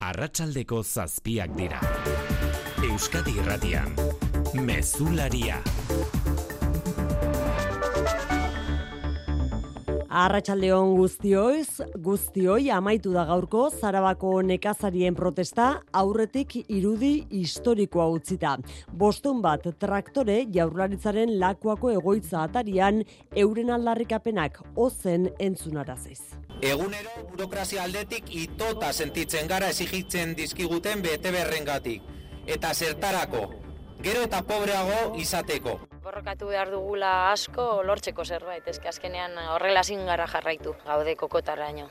Arratsaldeko zazpiak dira. Euskadi Irratian. Mezularia. Arratsaldeon guztioiz, guztioi amaitu da gaurko Zarabako nekazarien protesta aurretik irudi historikoa utzita. Bostun bat traktore jaurlaritzaren lakuako egoitza atarian euren aldarrikapenak ozen entzunaraziz. Egunero burokrazia aldetik itota sentitzen gara exigitzen dizkiguten bete berrengatik. Eta zertarako, gero eta pobreago izateko. Borrokatu behar dugula asko lortzeko zerbait, ezke azkenean horrela gara jarraitu, gaude kokotaraino.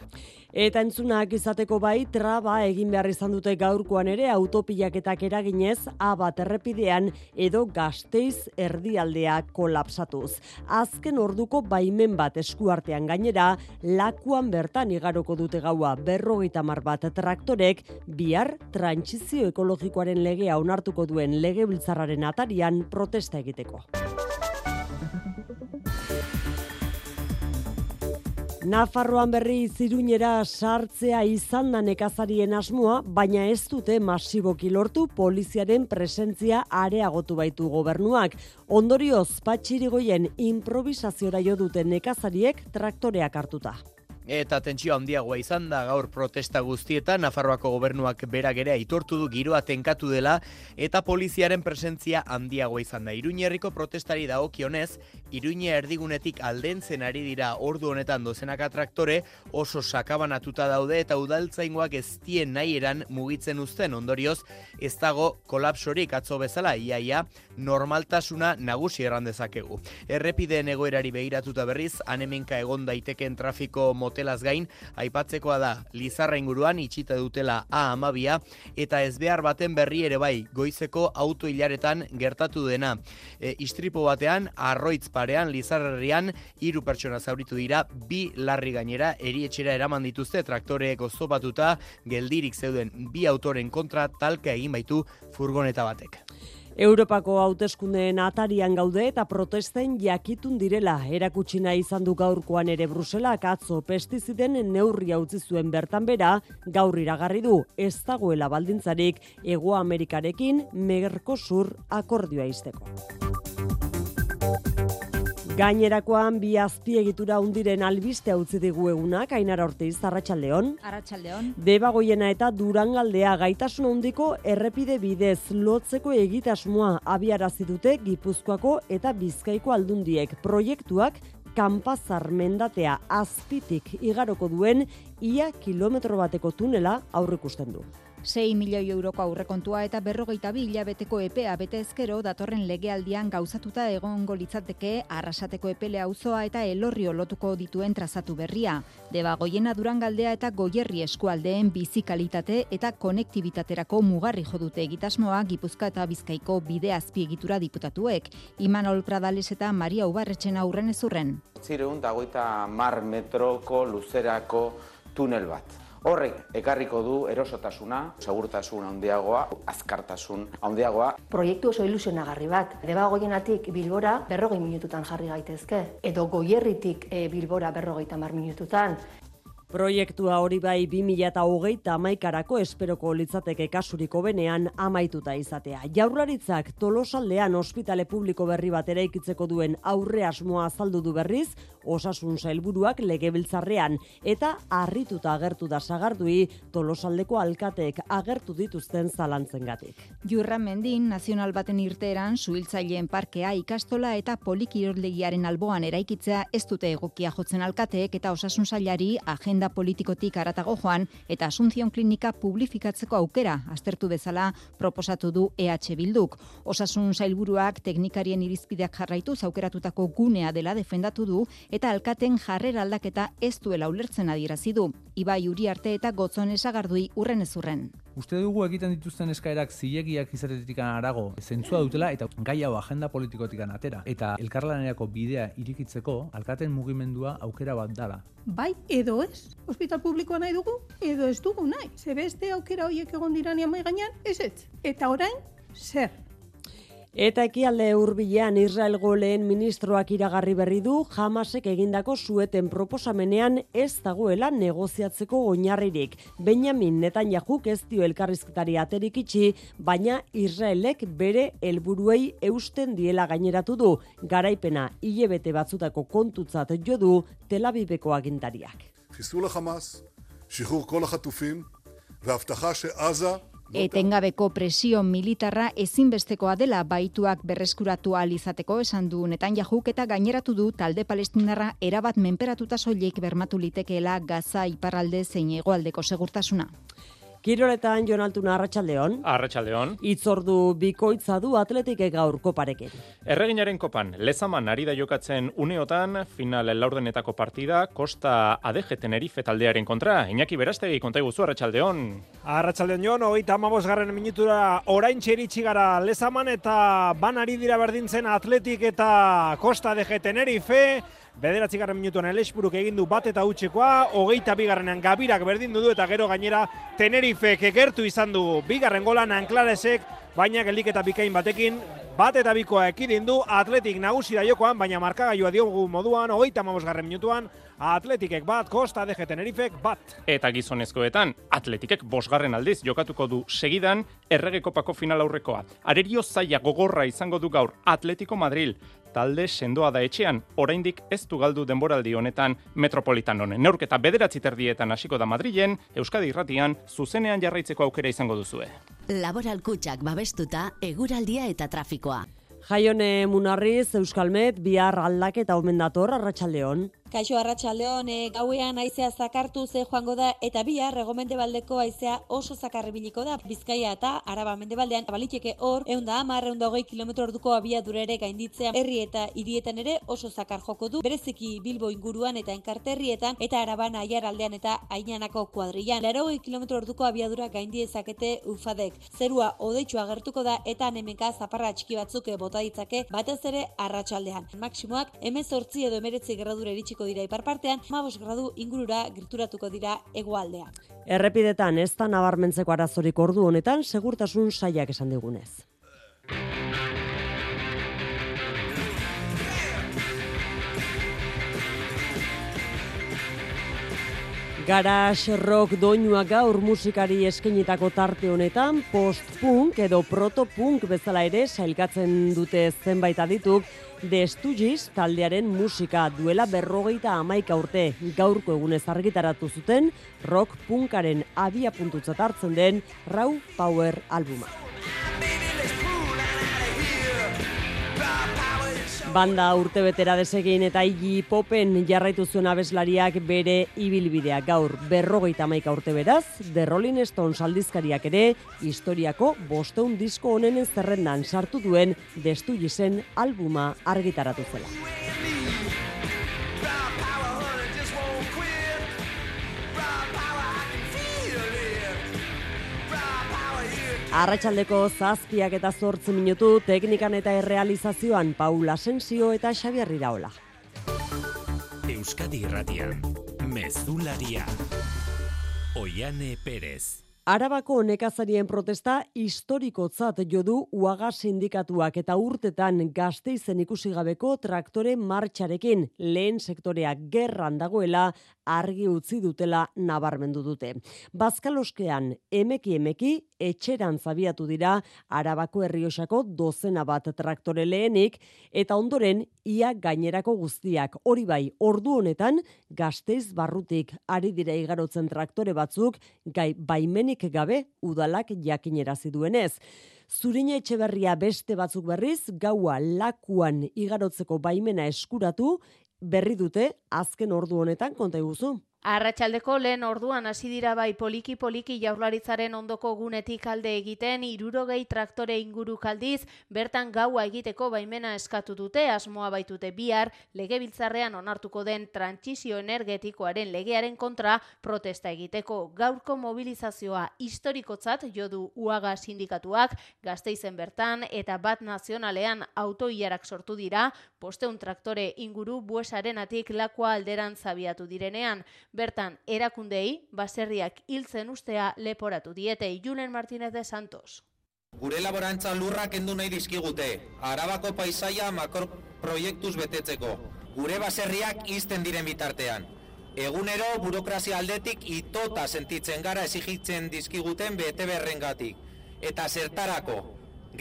Eta entzunak izateko bai, traba egin behar izan dute gaurkoan ere autopilaketak eraginez, abat errepidean edo gazteiz erdialdea kolapsatuz. Azken orduko baimen bat eskuartean gainera, lakuan bertan igaroko dute gaua berrogeita mar bat traktorek, bihar trantsizio ekologikoaren legea onartuko duen lege biltzarraren atarian protesta egiteko. Nafarroan berri ziruñera sartzea izan da nekazarien asmoa, baina ez dute masiboki lortu poliziaren presentzia areagotu baitu gobernuak. Ondorioz, patxirigoien improvisaziora jo duten nekazariek traktoreak hartuta. Eta tentsio handiagoa izan da gaur protesta guztietan Nafarroako gobernuak beragerea aitortu du giroa tenkatu dela eta poliziaren presentzia handiagoa izan da. Iruñerriko protestari dagokionez, Iruña erdigunetik aldentzen ari dira ordu honetan dozenaka traktore oso sakabanatuta daude eta udaltzaingoak ez dien nahi eran mugitzen uzten ondorioz ez dago kolapsorik atzo bezala iaia normaltasuna nagusi erran dezakegu. Errepideen egoerari begiratuta berriz, anemenka egon daiteken trafiko motel dutelaz gain, aipatzekoa da Lizarra inguruan itxita dutela A amabia, eta ez behar baten berri ere bai, goizeko auto hilaretan gertatu dena. E, istripo batean, arroitz parean, Lizarrian, hiru pertsona zauritu dira, bi larri gainera, erietxera eraman dituzte traktoreek ozopatuta, geldirik zeuden bi autoren kontra talka egin baitu furgoneta batek. Europako hauteskundeen atarian gaude eta protesten jakitun direla erakutsina izan du gaurkoan ere Bruselak atzo pestiziden neurria utzi zuen bertan bera gaur iragarri du ez dagoela baldintzarik Ego Amerikarekin Mercosur akordioa izteko. Gainerakoan bi azpiegitura undiren albiste utzi digu egunak, Ainara Ortiz, Arratsaldeon. Arratsaldeon. Debagoiena eta Durangaldea gaitasun handiko errepide bidez lotzeko egitasmoa abiarazi dute Gipuzkoako eta Bizkaiko aldundiek proiektuak kanpazar mendatea azpitik igaroko duen ia kilometro bateko tunela aurrikusten du. 6 milioi euroko aurrekontua eta berrogeita bi hilabeteko epea bete ezkero datorren legealdian gauzatuta egongo litzateke arrasateko epele auzoa eta elorrio lotuko dituen trazatu berria. Deba goiena durangaldea eta goierri eskualdeen bizikalitate eta konektibitaterako mugarri jodute egitasmoa Gipuzka eta Bizkaiko bide azpiegitura diputatuek. Imanol Pradales eta Maria Ubarretxen aurren ezurren. Zireun dagoita mar metroko luzerako tunel bat. Horrek ekarriko du erosotasuna, segurtasun handiagoa, azkartasun handiagoa. Proiektu oso ilusionagarri bat. Deba goienatik Bilbora berrogei minututan jarri gaitezke. Edo goierritik e, Bilbora berrogei tamar minututan. Proiektua hori bai 2008 amaikarako esperoko litzateke kasuriko benean amaituta izatea. Jaurlaritzak tolosaldean ospitale publiko berri bat eraikitzeko duen aurre asmoa azaldu du berriz, osasun sailburuak legebiltzarrean eta harrituta agertu da sagardui tolosaldeko alkateek agertu dituzten zalantzen gatik. Jurra mendin, nazional baten irteeran, suhiltzaileen parkea ikastola eta polikiroldegiaren alboan eraikitzea ez dute egokia jotzen alkateek eta osasun sailari agenda politikotik aratago joan eta Asunción Klinika publifikatzeko aukera aztertu bezala proposatu du EH Bilduk. Osasun sailburuak teknikarien irizpideak jarraitu zaukeratutako gunea dela defendatu du eta alkaten jarrera aldaketa ez duela ulertzen adierazi du. Ibai Uriarte eta Gotzon esagardui urren ezurren. Uste dugu egiten dituzten eskaerak zilegiak izatetik arago zentzua dutela eta gai hau agenda politikotik atera. Eta elkarlanerako bidea irikitzeko alkaten mugimendua aukera bat dala. Bai, edo ez. Hospital publikoa nahi dugu, edo ez dugu nahi. Ze beste aukera horiek egon dirania mai gainean, ez ez. Eta orain, zer? Eta ekialde hurbilean Israelgo lehen ministroak iragarri berri du Hamasek egindako sueten proposamenean ez dagoela negoziatzeko oinarririk. Benjamin Netanyahu ez dio elkarrizketari aterik itxi, baina Israelek bere helburuei eusten diela gaineratu du. Garaipena hilebete batzutako kontutzat jo du Tel Aviveko agintariak. חיסול החמאס, שחרור כל החטופים והבטחה שעזה Etengabeko presio militarra ezinbestekoa dela baituak berreskuratu ahal izateko esan du Netanyahuk eta gaineratu du talde palestinarra erabat menperatuta soilik bermatu litekeela Gaza iparralde zein hegoaldeko segurtasuna. Kiroletan Jon Altuna Arratsaldeon. Arratsaldeon. Itzordu bikoitza du Atletik gaur koparekin. Erreginaren kopan lezaman ari da jokatzen uneotan final laurdenetako partida Costa ADG Tenerife taldearen kontra. Iñaki Berastegi konta iguzu Arratsaldeon. Arratsaldeon Jon, 35. minutura oraintxe iritsi gara lezaman eta ban ari dira berdintzen Atletik eta Costa ADG Tenerife. Bederatzi garren minutuan elesburuk egin du bat eta utxekoa, hogeita bigarrenean gabirak berdin du eta gero gainera Tenerifek egertu izan du bigarren golan anklaresek, baina geldik eta bikain batekin, bat eta bikoa ekidin du atletik nagusi jokoan, baina markagailua diogu moduan, hogeita garren minutuan, atletikek bat, kosta DG Tenerifek bat. Eta gizonezkoetan, atletikek bosgarren aldiz jokatuko du segidan errege kopako final aurrekoa. Arerio zaila gogorra izango du gaur Atletico Madrid, talde sendoa da etxean, oraindik ez du galdu denboraldi honetan metropolitan honen. Neurketa bederatzi terdietan hasiko da Madrilen, Euskadi irratian, zuzenean jarraitzeko aukera izango duzue. Laboral kutsak babestuta, eguraldia eta trafikoa. Jaione Munarriz, Euskalmet, bihar aldaketa omen dator, arratsaldeon. Kaixo Arratsaldeon, e, gauean haizea zakartu ze joango da eta bihar regomendebaldeko haizea oso zakarribiliko da. Bizkaia eta Araba Mendebaldean baliteke hor 110 120 km orduko abiadura ere gainditzea. Herri eta hirietan ere oso zakar joko du. Bereziki Bilbo inguruan eta Enkarterrietan eta Araban Aiaraldean eta Ainanako kuadrillan. 80 km orduko abiadura gaindi ezakete ufadek. Zerua odeitsu agertuko da eta nemeka zaparra txiki batzuk bota ditzake batez ere arratsaldean. Maximoak 18 edo 19 gradura iritsi iritsiko dira iparpartean, 15 gradu ingurura gerturatuko dira hegoaldean. Errepidetan ez da nabarmentzeko arazorik ordu honetan segurtasun saiak esan digunez. Garage rock doinua gaur musikari eskenitako tarte honetan post-punk edo proto-punk bezala ere sailkatzen dute zenbait adituk The Stooges taldearen musika duela berrogeita amaika urte gaurko egunez argitaratu zuten rock punkaren abia puntutzat hartzen den Raw Power albuma. Banda urte betera desegin eta higi popen jarraitu zuen abeslariak bere ibilbidea gaur berrogeita maika urte beraz, The Rolling Stones aldizkariak ere historiako bosteun disko honenen zerrendan sartu duen destu zen albuma argitaratu zela. Arratxaldeko zazpiak eta zortzi minutu, teknikan eta errealizazioan Paula Asensio eta Xabier Iraola. Euskadi Irratian, Mezularia, Oiane Perez. Arabako nekazarien protesta historikotzat jodu uaga sindikatuak eta urtetan gazteizen ikusi gabeko traktore martxarekin lehen sektoreak gerran dagoela argi utzi dutela nabarmendu dute. Bazkaloskean emeki emeki etxeran zabiatu dira Arabako herriosako dozena bat traktore lehenik eta ondoren ia gainerako guztiak hori bai ordu honetan gazteiz barrutik ari dira igarotzen traktore batzuk gai baimenik gabe udalak jakinerazi duenez. Zurine etxeberria beste batzuk berriz, gaua lakuan igarotzeko baimena eskuratu, berri dute azken ordu honetan konta iguzu. Arratxaldeko lehen orduan hasi dira bai poliki poliki jaurlaritzaren ondoko gunetik alde egiten irurogei traktore inguru kaldiz bertan gaua egiteko baimena eskatu dute asmoa baitute bihar legebiltzarrean onartuko den trantsizio energetikoaren legearen kontra protesta egiteko. Gaurko mobilizazioa historikotzat jodu uaga sindikatuak gazteizen bertan eta bat nazionalean autoiarak sortu dira posteun traktore inguru buesaren atik lakua alderan zabiatu direnean Bertan, erakundei, baserriak hiltzen ustea leporatu diete Julen Martínez de Santos. Gure laborantza lurrak kendu nahi dizkigute, arabako paisaia makro proiektuz betetzeko, gure baserriak izten diren bitartean. Egunero burokrazia aldetik itota sentitzen gara exigitzen dizkiguten bete berrengatik. Eta zertarako,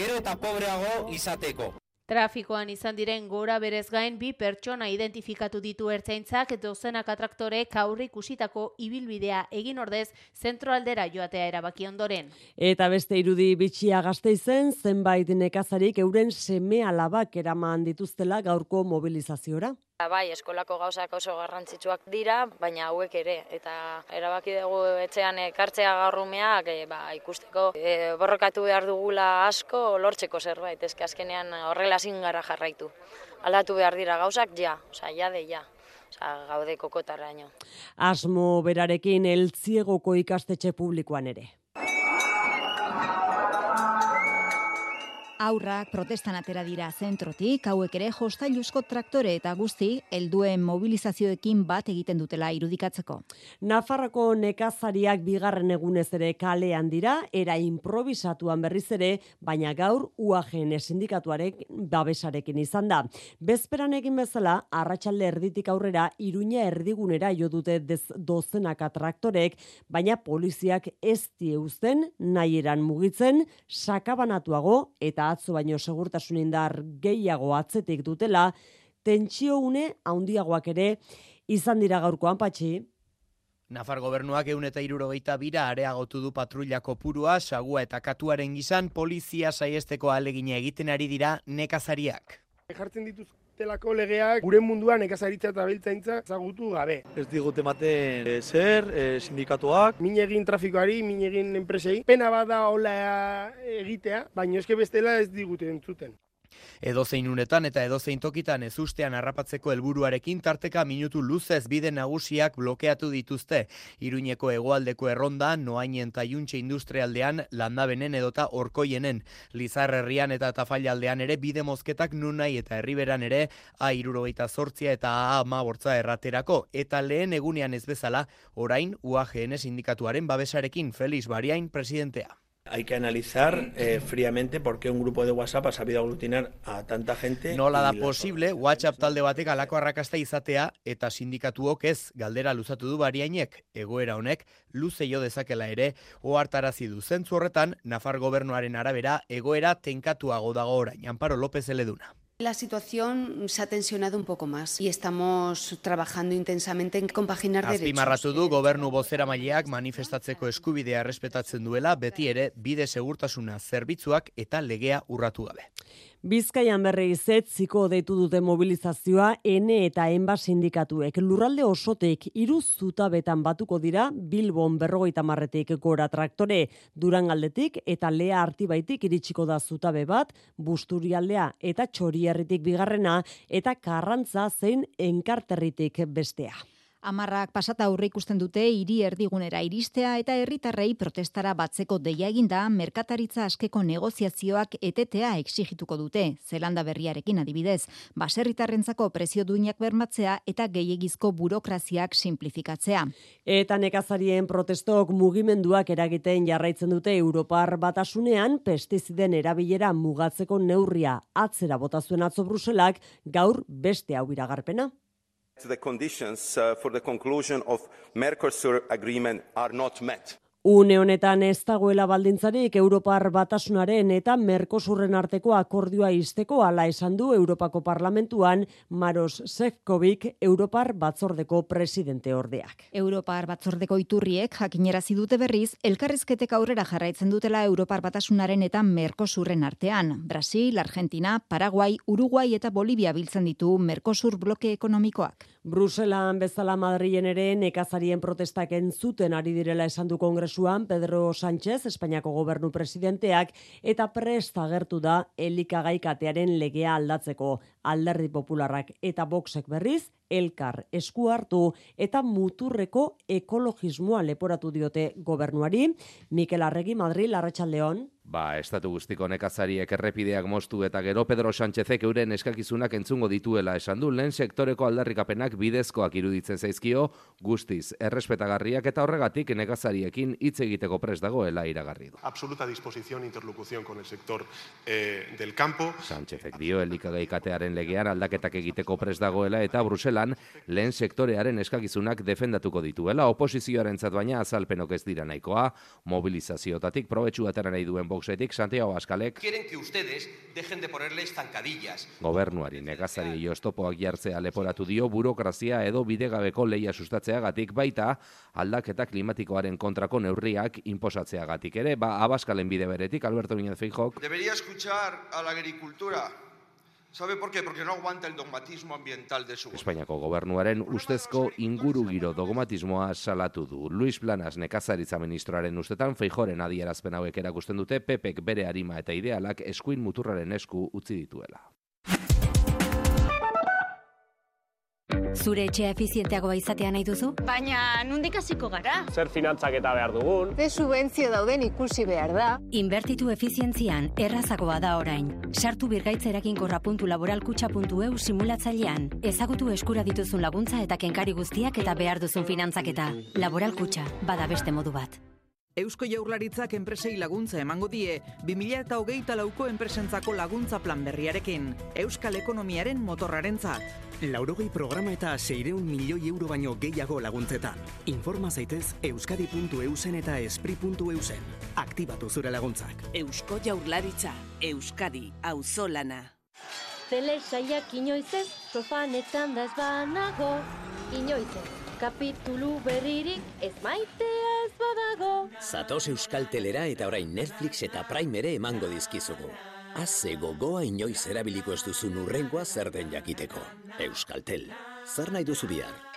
gero eta pobreago izateko. Trafikoan izan diren gora berez gain bi pertsona identifikatu ditu ertzaintzak dozenak atraktorek aurre ikusitako ibilbidea egin ordez zentroaldera joatea erabaki ondoren. Eta beste irudi bitxia gazte izen, zenbait nekazarik euren seme alabak eraman dituztela gaurko mobilizaziora. Bai, eskolako gauzak oso garrantzitsuak dira, baina hauek ere. Eta erabaki dugu etxean ekartzea gaurrumeak, e, ba, ikusteko e, borrokatu behar dugula asko lortzeko zerbait. Ez azkenean horrela gara jarraitu. Aldatu behar dira gauzak, ja, oza, ja de, ja. Gaude kokotaraino. Asmo berarekin eltziegoko ikastetxe publikoan ere. Aurrak protestan atera dira zentrotik, hauek ere jostailuzko traktore eta guzti helduen mobilizazioekin bat egiten dutela irudikatzeko. Nafarroko nekazariak bigarren egunez ere kalean dira, era improvisatuan berriz ere, baina gaur UAGN sindikatuarek babesarekin izan da. Bezperan egin bezala, arratsalde erditik aurrera, iruña erdigunera jo dute dozenaka traktorek, baina poliziak ez dieusten, nahi eran mugitzen, sakabanatuago eta atzo baino segurtasun indar gehiago atzetik dutela, tentsio une handiagoak ere izan dira gaurkoan patxi. Nafar gobernuak egun eta irurogeita bira areagotu du patrulla kopurua, sagua eta katuaren gizan polizia saiesteko alegina egiten ari dira nekazariak. Jartzen dituz telako legeak gure munduan nekazaritza eta biltzaintza zagutu gabe. Ez digute ematen e, zer, e, sindikatuak. Min egin trafikoari, min egin enpresei. Pena bada hola egitea, baina eske bestela ez digute entzuten edozein unetan eta edozein tokitan ez ustean harrapatzeko helburuarekin tarteka minutu luzez bide nagusiak blokeatu dituzte. Iruñeko hegoaldeko erronda, noainen eta juntxe industrialdean, landabenen edota orkoienen. Lizar herrian eta tafaialdean ere bide mozketak nunai eta herriberan ere a irurogeita sortzia eta a ama bortza erraterako. Eta lehen egunean ez bezala, orain UAGN sindikatuaren babesarekin Feliz Bariain presidentea. Hay que analizar eh, fríamente por qué un grupo de WhatsApp ha sabido aglutinar a tanta gente. Nola da posible WhatsApp talde batek alako arrakasta izatea eta sindikatuok ez galdera luzatu du bariainek egoera honek luze jo dezakela ere ohartarazi du zentzu horretan Nafar gobernuaren arabera egoera tenkatuago dago orain Amparo López Eleduna. La situación se ha tensionado un poco más y estamos trabajando intensamente en compaginar derechos. Azpimarratu du gobernu bozera maileak manifestatzeko eskubidea respetatzen duela beti ere bide segurtasuna zerbitzuak eta legea urratu gabe. Bizkaian berri zetziko deitu dute mobilizazioa N eta Enba sindikatuek. Lurralde osotek iru zutabetan batuko dira Bilbon berrogeita marretik gora traktore durangaldetik eta lea artibaitik iritsiko da zutabe bat, busturialdea eta txorierritik bigarrena eta karrantza zein enkarterritik bestea. Amarrak pasata aurre ikusten dute hiri erdigunera iristea eta herritarrei protestara batzeko deia eginda merkataritza askeko negoziazioak etetea exigituko dute. Zelanda berriarekin adibidez, baserritarrentzako prezio duinak bermatzea eta gehiegizko burokraziak simplifikatzea. Eta nekazarien protestok mugimenduak eragiten jarraitzen dute Europar batasunean pestiziden erabilera mugatzeko neurria atzera botazuen atzo Bruselak gaur beste hau iragarpena the conditions uh, for the conclusion of the Mercosur agreement are not met. Une honetan ez dagoela baldintzarik Europar batasunaren eta Merkosurren arteko akordioa izteko ala esan du Europako Parlamentuan Maros Sefcovic Europar batzordeko presidente ordeak. Europar batzordeko iturriek jakinerazi dute berriz elkarrizketek aurrera jarraitzen dutela Europar batasunaren eta Merkosurren artean. Brasil, Argentina, Paraguay, Uruguay eta Bolivia biltzen ditu Merkosur bloke ekonomikoak. Bruselan bezala Madrilen ere nekazarien protestak entzuten ari direla esan du kongresuan Pedro Sánchez, Espainiako gobernu presidenteak, eta presta agertu da elikagaikatearen legea aldatzeko alderdi popularrak eta boxek berriz elkar esku hartu eta muturreko ekologismoa leporatu diote gobernuari. Mikel Arregi Madrid, Larratxaldeon. Ba, estatu guztiko nekazariek errepideak moztu eta gero Pedro Sánchezek euren eskakizunak entzungo dituela esan du lehen sektoreko aldarrikapenak bidezkoak iruditzen zaizkio guztiz errespetagarriak eta horregatik nekazariekin hitz egiteko prest dagoela iragarri du. Absoluta disposición interlocución con el sector eh, del campo. Sánchezek dio elikagaikatearen legean aldaketak egiteko prest dagoela eta Bruselan lehen sektorearen eskakizunak defendatuko dituela. Oposizioaren baina azalpenok ez dira nahikoa, mobilizaziotatik probetxu atera nahi duen Voxetik Santiago Askalek quieren que ustedes dejen de ponerles zancadillas. Gobernuari negazari oztopoak jartzea leporatu dio burokrazia edo bidegabeko leia sustatzeagatik. Baita aldaketa klimatikoaren kontrako neurriak inposatzeagatik ere, ba Abaskalen bide beretik Alberto Núñez Feijok Debería escuchar a la agricultura ¿Sabe por qué? Porque no aguanta el dogmatismo ambiental de su Espainiako gobernuaren ustezko ingurugiro dogmatismoa salatu du. Luis Planas nekazaritza ministroaren ustetan feijoren adierazpen hauek erakusten dute Pepek bere arima eta idealak eskuin muturraren esku utzi dituela. Zure etxea efizienteagoa izatea nahi duzu? Baina, nundik hasiko gara? Zer finantzak eta behar dugun? Ze subentzio dauden ikusi behar da? Inbertitu efizientzian errazagoa da orain. Sartu birgaitzerakin.laboralkutxa.eu simulatzailean. Ezagutu eskura dituzun laguntza eta kenkari guztiak eta behar duzun finantzaketa. Laboralkutxa, bada beste modu bat. Eusko Jaurlaritzak enpresei laguntza emango die 2008 lauko enpresentzako laguntza plan berriarekin. Euskal ekonomiaren motorrarentzat. Laurogei programa eta seireun milioi euro baino gehiago laguntzetan. Informa zaitez euskadi.eusen eta espri.eusen. Aktibatu zure laguntzak. Eusko Jaurlaritza, Euskadi, auzolana. Zele saiak inoiz ez, sofanetan da ez banago, inoiz ez. Kapitulu berririk ez maitea ez badago. Zatoz Euskal Telera eta orain Netflix eta Prime ere emango dizkizugu. Haze gogoa inoiz erabiliko ez duzun urrengoa zer den jakiteko. Euskaltel, zer nahi duzu bihar?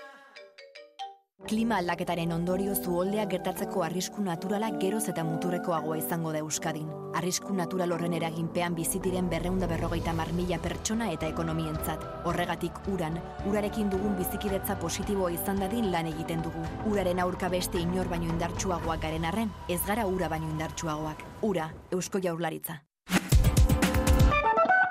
Klima aldaketaren ondorio zuoldea gertatzeko arrisku naturala geroz eta muturrekoagoa izango da Euskadin. Arrisku natural horren eraginpean bizitiren berreunda berrogeita mar mila pertsona eta ekonomientzat. Horregatik uran, urarekin dugun bizikidetza positiboa izan dadin lan egiten dugu. Uraren aurka beste inor baino indartsuagoak garen arren, ez gara ura baino indartsuagoak. Ura, Eusko Jaurlaritza.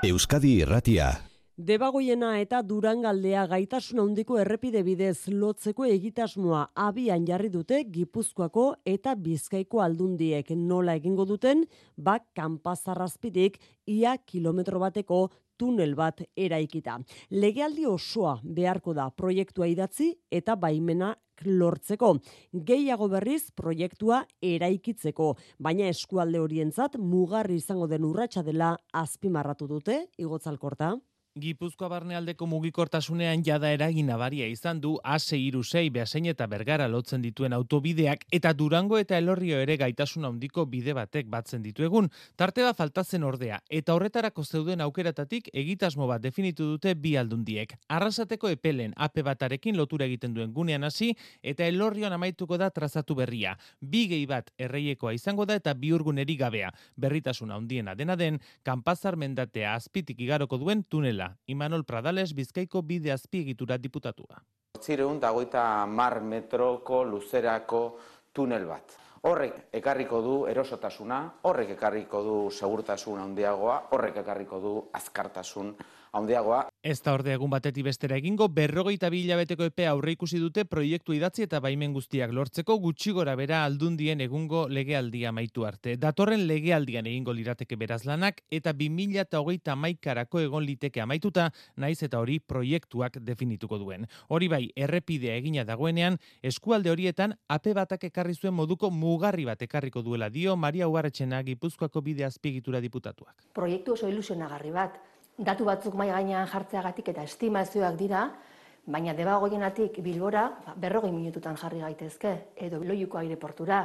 Euskadi Irratia. Debagoiena eta Durangaldea gaitasun handiko errepide bidez lotzeko egitasmoa abian jarri dute Gipuzkoako eta Bizkaiko aldundiek nola egingo duten, bak kanpazarrazpidik ia kilometro bateko tunel bat eraikita. Legealdi osoa beharko da proiektua idatzi eta baimena lortzeko. Gehiago berriz proiektua eraikitzeko, baina eskualde horientzat mugarri izango den urratsa dela azpimarratu dute, igotzalkorta. Gipuzkoa barnealdeko mugikortasunean jada eragin nabaria izan du A6 irusei behasein eta bergara lotzen dituen autobideak eta Durango eta Elorrio ere gaitasun handiko bide batek batzen dituegun. Tarte bat faltatzen ordea eta horretarako zeuden aukeratatik egitasmo bat definitu dute bi aldundiek. Arrasateko epelen ape batarekin lotura egiten duen gunean hasi eta Elorrioan amaituko da trazatu berria. Bi gehi bat erreiekoa izango da eta bi urguneri gabea. Berritasuna handiena dena den, kanpazar mendatea azpitik igaroko duen tunela Imanol Pradales Bizkaiko bide azpiegitura diputatua. Zireun dagoita mar metroko luzerako tunel bat. Horrek ekarriko du erosotasuna, horrek ekarriko du segurtasun handiagoa, horrek ekarriko du azkartasun handiagoa. Ez da orde egun batetik bestera egingo, berrogeita bilabeteko epe aurre ikusi dute proiektu idatzi eta baimen guztiak lortzeko gutxi gora bera aldundien egungo legealdia maitu arte. Datorren legealdian egingo lirateke beraz lanak eta 2000 eta hogeita maikarako egon liteke amaituta, naiz eta hori proiektuak definituko duen. Hori bai, errepidea egina dagoenean, eskualde horietan ape batak ekarri zuen moduko mugarri bat ekarriko duela dio Maria Ugarretxena Gipuzkoako bide azpiegitura diputatuak. Proiektu oso ilusionagarri bat, datu batzuk mai gainean jartzeagatik eta estimazioak dira, baina debagoienatik bilbora ba, berrogei minututan jarri gaitezke, edo loiuko aireportura,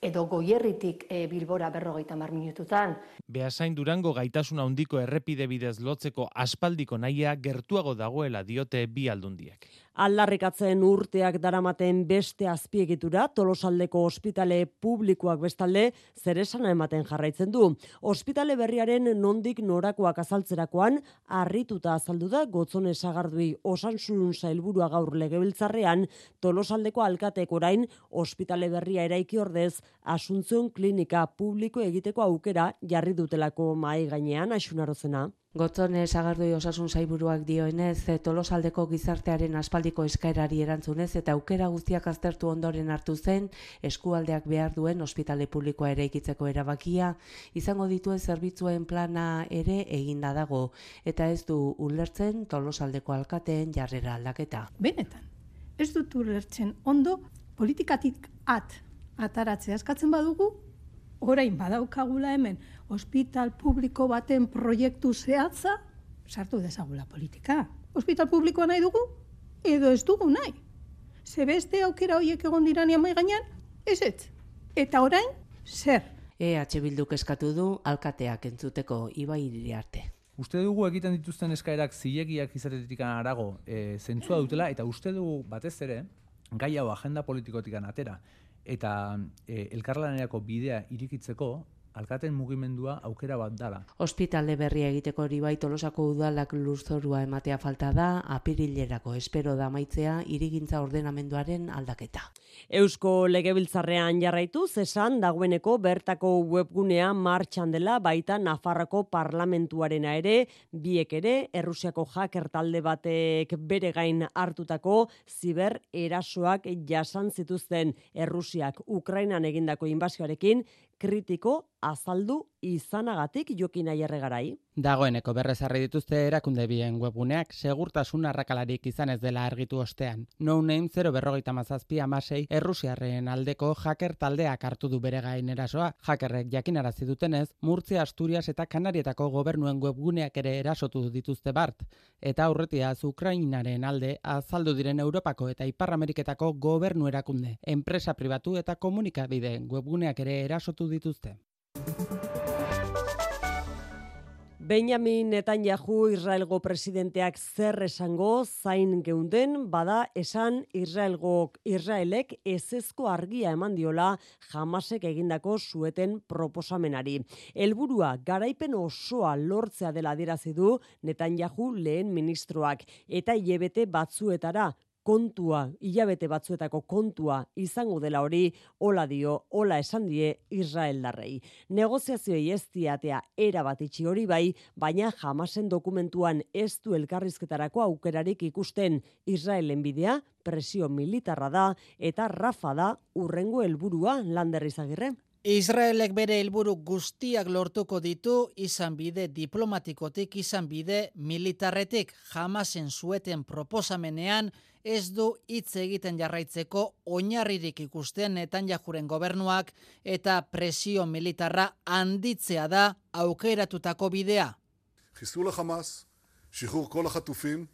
edo goierritik e, bilbora berrogeita mar minututan. Beasain Durango gaitasuna handiko errepide bidez lotzeko aspaldiko naia gertuago dagoela diote bi aldundiek. Aldarrikatzen urteak daramaten beste azpiegitura, tolosaldeko ospitale publikoak bestalde zeresana ematen jarraitzen du. Ospitale berriaren nondik norakoak azaltzerakoan, harrituta azaldu da gotzone sagardui osansun zailburua gaur legebiltzarrean, tolosaldeko alkatek orain ospitale berria eraiki ordez, asuntzion klinika publiko egiteko aukera jarri dutelako mai gainean, asunarozena. Gotzone sagardoi osasun zaiburuak dioenez, tolosaldeko gizartearen aspaldiko eskaerari erantzunez eta aukera guztiak aztertu ondoren hartu zen, eskualdeak behar duen ospitale publikoa ere ikitzeko erabakia, izango dituen zerbitzuen plana ere eginda dago, eta ez du ulertzen tolosaldeko alkateen jarrera aldaketa. Benetan, ez dut ulertzen ondo politikatik at ataratzea eskatzen badugu, orain badaukagula hemen ospital publiko baten proiektu zehatza, sartu dezagula politika. Ospital publikoa nahi dugu, edo ez dugu nahi. Ze beste aukera horiek egon dirani amai gainean, ez ez. Eta orain, zer? EH Bilduk eskatu du alkateak entzuteko ibai arte. Uste dugu egiten dituzten eskaerak zilegiak izatetik arago e, zentzua dutela, eta uste dugu batez ere, gai hau agenda politikotik atera, eta e, elkarlanerako bidea irikitzeko alkaten mugimendua aukera bat dala. Hospitale berria egiteko hori bai tolosako udalak lurzorua ematea falta da, apirilerako espero da maitzea irigintza ordenamenduaren aldaketa. Eusko legebiltzarrean jarraitu, zesan dagoeneko bertako webgunea martxan dela baita Nafarroko parlamentuarena ere, biek ere, Errusiako hacker talde batek bere gain hartutako ziber erasoak jasan zituzten Errusiak Ukrainan egindako inbazioarekin kritiko azaldu izanagatik jokin aierre garai. Dagoeneko berrezarri dituzte erakunde bien webguneak segurtasun arrakalarik izan ez dela argitu ostean. No name 0 berrogeita mazazpi amasei errusiarren aldeko hacker taldeak hartu du bere gain erasoa. Hackerrek jakinarazi dutenez, Murtzia, Asturias eta Kanarietako gobernuen webguneak ere erasotu dituzte bart. Eta aurretia Ukrainaren alde azaldu diren Europako eta Ipar Ameriketako gobernu erakunde, enpresa pribatu eta komunikabide webguneak ere erasotu dituzte. Benjamin Netanyahu Israelgo presidenteak zer esango zain geunden bada esan Israelgo Israelek ezezko argia eman diola jamasek egindako sueten proposamenari. Helburua garaipen osoa lortzea dela adierazi du Netanyahu lehen ministroak eta hilebete batzuetara kontua, hilabete batzuetako kontua izango dela hori, hola dio, hola esan die Israel darrei. Negoziazioei ez diatea erabat itxi hori bai, baina jamasen dokumentuan ez du elkarrizketarako aukerarik ikusten Israelen bidea, presio militarra da eta rafa da urrengo helburua landerrizagirre. Israelek bere helburu guztiak lortuko ditu izan bide diplomatikotik izan bide militarretik jamasen zueten proposamenean ez du hitz egiten jarraitzeko oinarririk ikusten netan jajuren gobernuak eta presio militarra handitzea da aukeratutako bidea. חיסול Hamas, שחרור כל החטופים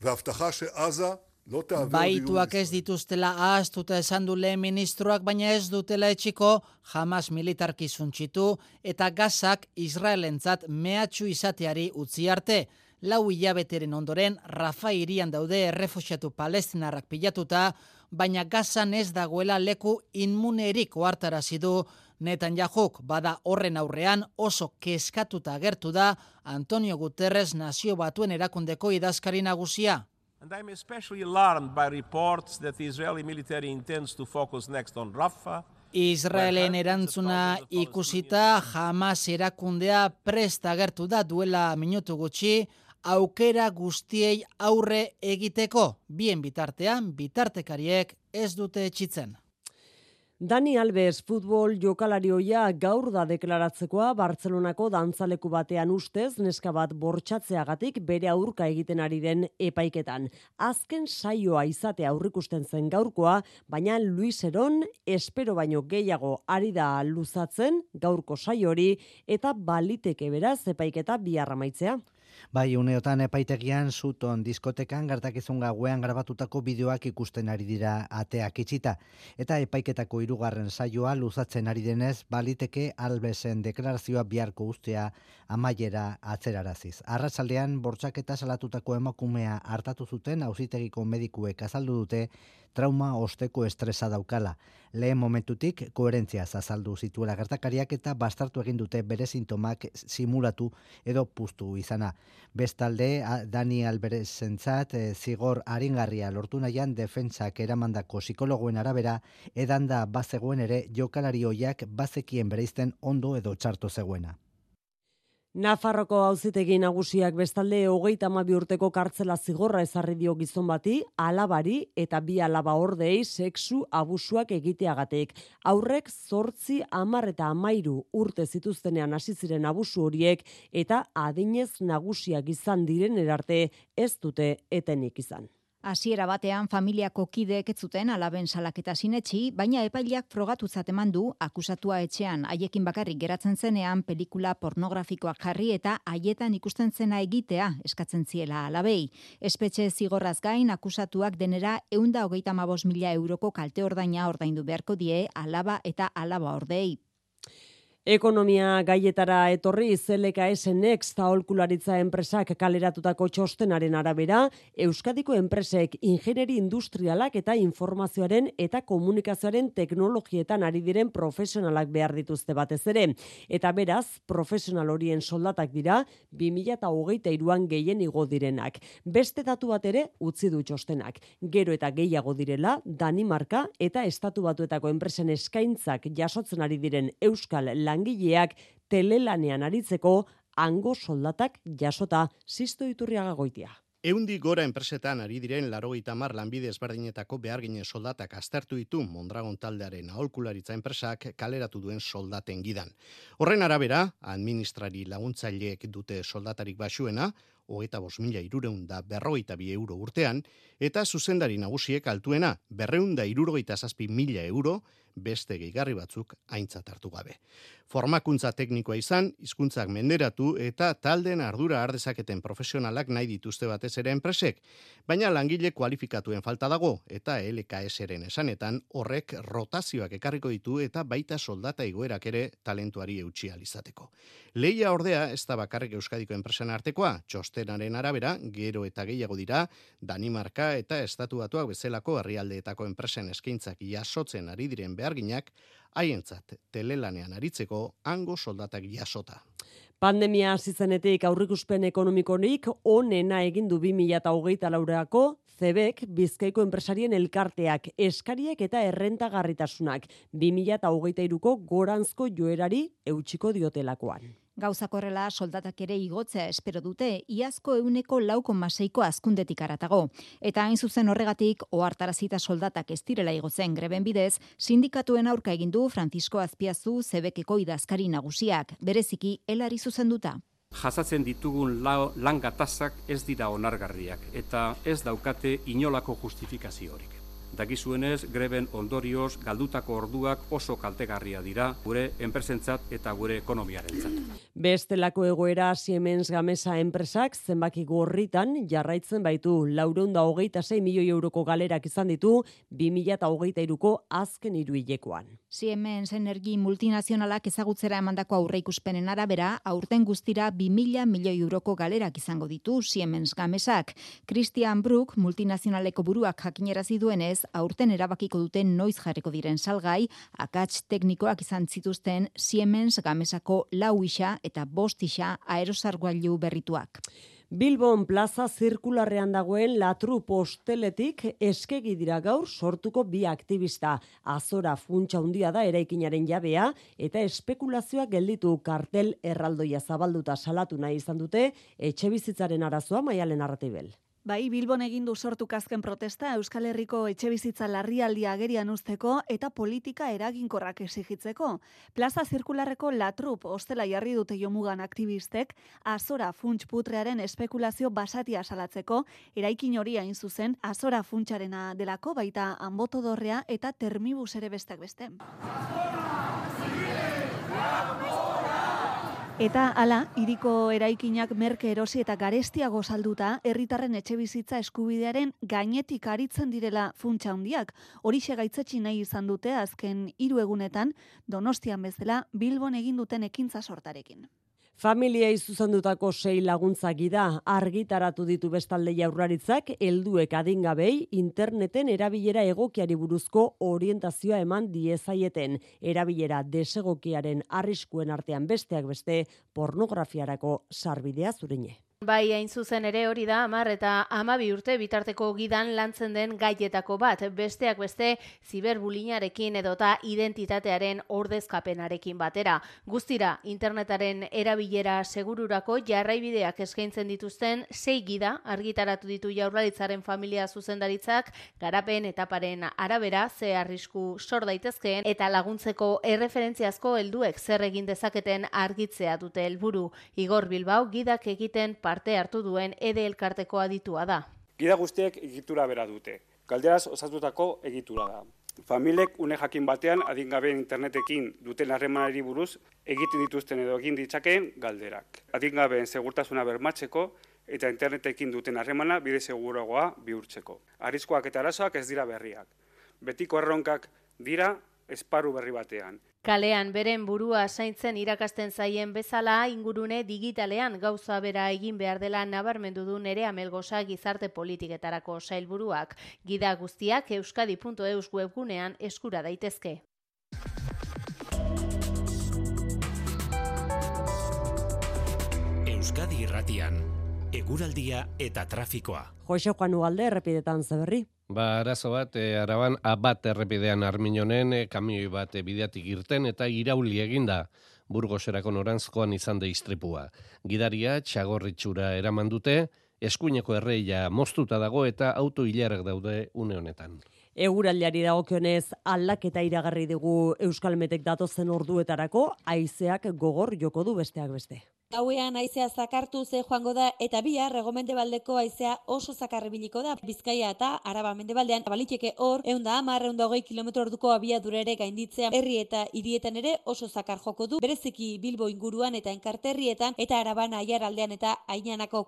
והבטחה שעזה Baituak ez dituztela ahaztuta esan du lehen ministroak, baina ez dutela etxiko jamas militarki zuntxitu eta gazak Israelentzat mehatxu izateari utzi arte. Lau hilabeteren ondoren, Rafa irian daude errefusiatu palestinarrak pilatuta, baina gazan ez dagoela leku inmunerik oartarazi du netan jahuk, bada horren aurrean oso keskatuta agertu da Antonio Guterres nazio batuen erakundeko idazkari nagusia. And I'm especially alarmed by reports that the Israeli military intends to focus next on Rafah. Israelen erantzuna ikusita Hamas erakundea presta agertu da duela minutu gutxi aukera guztiei aurre egiteko bien bitartean bitartekariek ez dute etxitzen. Dani Alves futbol jokalarioia gaur da deklaratzekoa Bartzelonako dantzaleku batean ustez neska bat bortsatzeagatik bere aurka egiten ari den epaiketan. Azken saioa izate aurrikusten zen gaurkoa, baina Luis Eron espero baino gehiago ari da luzatzen gaurko saio hori eta baliteke beraz epaiketa biharra maitzea. Bai, uneotan epaitegian zuton diskotekan gertakizun gauean grabatutako bideoak ikusten ari dira ateak itxita. Eta epaiketako hirugarren saioa luzatzen ari denez baliteke albesen deklarazioa biharko ustea amaiera atzeraraziz. Arratzaldean, bortxaketa salatutako emakumea hartatu zuten auzitegiko medikuek azaldu dute trauma osteko estresa daukala. Lehen momentutik koherentzia azaldu zituela gertakariak eta bastartu egin dute bere sintomak simulatu edo puztu izana. Bestalde, Dani Alberezentzat e, zigor aringarria lortu nahian defentsak eramandako psikologoen arabera edanda bazegoen ere jokalari hoiak bazekien bereizten ondo edo txarto zegoena. Nafarroko auzitegi nagusiak bestalde hogeita amabi urteko kartzela zigorra ezarri dio gizon bati, alabari eta bi alaba ordei sexu abusuak egiteagatek. Aurrek zortzi amar eta amairu urte zituztenean hasi ziren abusu horiek eta adinez nagusiak izan diren erarte ez dute etenik izan. Hasiera batean familiako kideek ez zuten alaben salaketa sinetxi, baina epaileak frogatu zateman du akusatua etxean haiekin bakarrik geratzen zenean pelikula pornografikoak jarri eta haietan ikusten zena egitea eskatzen ziela alabei. Espetxe zigorraz gain akusatuak denera eunda hogeita mila euroko kalte ordaina ordaindu beharko die alaba eta alaba ordei. Ekonomia gaietara etorri ZLKS Next aholkularitza enpresak kaleratutako txostenaren arabera, Euskadiko enpresek ingeneri industrialak eta informazioaren eta komunikazioaren teknologietan ari diren profesionalak behar dituzte batez ere. Eta beraz, profesional horien soldatak dira, 2008an gehien igo direnak. Beste datu bat ere, utzi du txostenak. Gero eta gehiago direla, Danimarka eta Estatu Batuetako enpresen eskaintzak jasotzen ari diren Euskal langileak telelanean aritzeko hango soldatak jasota zisto iturriaga goitia. Eundi gora enpresetan ari diren larogeita mar lanbide ezberdinetako behargine soldatak aztertu ditu Mondragon taldearen aholkularitza enpresak kaleratu duen soldaten gidan. Horren arabera, administrari laguntzaileek dute soldatarik basuena, hogeita bos mila irureun da berrogeita bi euro urtean, eta zuzendari nagusiek altuena berreunda irurogeita zazpi mila euro, beste gehigarri batzuk aintzat hartu gabe. Formakuntza teknikoa izan, hizkuntzak menderatu eta talden ardura ardezaketen profesionalak nahi dituzte batez ere enpresek, baina langile kualifikatuen falta dago eta LKS-eren esanetan horrek rotazioak ekarriko ditu eta baita soldata igoerak ere talentuari eutxi alizateko. Leia ordea ez da bakarrik Euskadiko enpresen artekoa, txostenaren arabera, gero eta gehiago dira, Danimarka eta Estatu Batuak bezalako herrialdeetako enpresen eskaintzak jasotzen ari diren beharginak, haientzat telelanean aritzeko hango soldatak jasota. Pandemia hasi zenetik aurrikuspen ekonomikonik onena egin du 2024 laureako Zebek Bizkaiko enpresarien elkarteak eskariek eta errentagarritasunak 2023ko goranzko joerari eutxiko diotelakoan. Gauza korrela soldatak ere igotzea espero dute, iazko euneko lauko maseiko azkundetik aratago. Eta hain zuzen horregatik, ohartarazita soldatak ez direla igotzen greben bidez, sindikatuen aurka egin du Francisco Azpiazu zebekeko idazkari nagusiak, bereziki helari zuzenduta. Jasatzen ditugun lan gatazak ez dira onargarriak, eta ez daukate inolako justifikaziorik. Dakizuenez, greben ondorioz galdutako orduak oso kaltegarria dira gure enpresentzat eta gure ekonomiarentzat. Bestelako egoera Siemens Gamesa enpresak zenbaki gorritan jarraitzen baitu. Laurenda hogeita 6 milioi euroko galerak izan ditu 2023ko azken hiruilekoan. Siemens Energi multinazionalak ezagutzera emandako aurreikuspenen arabera, aurten guztira 2000 milioi euroko galerak izango ditu Siemens Gamesak. Christian Brook multinazionaleko buruak jakinerazi duenez, aurten erabakiko duten noiz jarriko diren salgai, akats teknikoak izan zituzten Siemens gamesako lau isa eta bost isa aerosarguailu berrituak. Bilbon plaza zirkularrean dagoen latru posteletik eskegi dira gaur sortuko bi aktivista. Azora funtsa handia da eraikinaren jabea eta espekulazioa gelditu kartel erraldoia zabalduta salatu nahi izan dute etxe bizitzaren arazoa maialen arratibel. Bai, Bilbon egin du sortu kazken protesta Euskal Herriko etxe bizitza larrialdia agerian usteko eta politika eraginkorrak esigitzeko. Plaza zirkularreko latrup ostela jarri dute jomugan aktivistek, azora funts putrearen espekulazio basatia salatzeko, eraikin hori hain zuzen, azora funtsarena delako baita anbotodorrea eta termibus ere bestak beste. Eta hala, iriko eraikinak merke erosi eta garestiago salduta, herritarren etxe bizitza eskubidearen gainetik aritzen direla funtsa handiak. Horixe gaitzetsi nahi izan dute azken hiru egunetan, Donostian bezala Bilbon egin duten ekintza sortarekin. Familia izuzendutako sei laguntza gida argitaratu ditu bestalde jaurlaritzak helduek adingabei interneten erabilera egokiari buruzko orientazioa eman diezaieten erabilera desegokiaren arriskuen artean besteak beste pornografiarako sarbidea zurine. Bai, hain zuzen ere hori da, amar eta amabi urte bitarteko gidan lantzen den gaietako bat, besteak beste ziberbulinarekin edota identitatearen ordezkapenarekin batera. Guztira, internetaren erabilera segururako jarraibideak eskaintzen dituzten sei gida argitaratu ditu jaurlaritzaren familia zuzendaritzak, garapen etaparen arabera ze arrisku sor daitezkeen eta laguntzeko erreferentziazko helduek zer egin dezaketen argitzea dute helburu. Igor Bilbao gidak egiten parte hartu duen ede elkarteko aditua da. Gida guztiek egitura bera dute. Galderaz osatutako egitura da. Familiek une jakin batean adingabeen internetekin duten harremanari buruz egiten dituzten edo egin ditzakeen galderak. Adingabeen segurtasuna bermatzeko eta internetekin duten harremana bide seguroagoa bihurtzeko. Arrizkoak eta arazoak ez dira berriak. Betiko erronkak dira esparu berri batean. Kalean beren burua zaintzen irakasten zaien bezala ingurune digitalean gauza bera egin behar dela nabarmendu du nere amelgosa gizarte politiketarako sailburuak. Gida guztiak euskadi.eus webgunean eskura daitezke. Euskadi irratian, eguraldia eta trafikoa. Jose Juan Ugalde, errepidetan zeberri. Ba, arazo bat, e, araban, abat errepidean arminonen, e, kamioi bat e, bideatik irten eta irauli eginda burgoserako norantzkoan izan de istripua. Gidaria, txagorritxura eraman dute, eskuineko erreia moztuta dago eta auto hilarrak daude une honetan. Eguraldiari dagokionez aldaketa iragarri dugu Euskalmetek datozen orduetarako, haizeak gogor joko du besteak beste. Gauean aizea zakartu ze joango da eta bihar regomende baldeko aizea oso zakarribiliko da. Bizkaia eta araba mendebaldean baliteke hor, egun da amar, egun da hogei kilometro orduko abiadura ere gainditzea herri eta hirietan ere oso zakar joko du. Bereziki Bilbo inguruan eta enkarterrietan eta araban aiar aldean eta ainanako.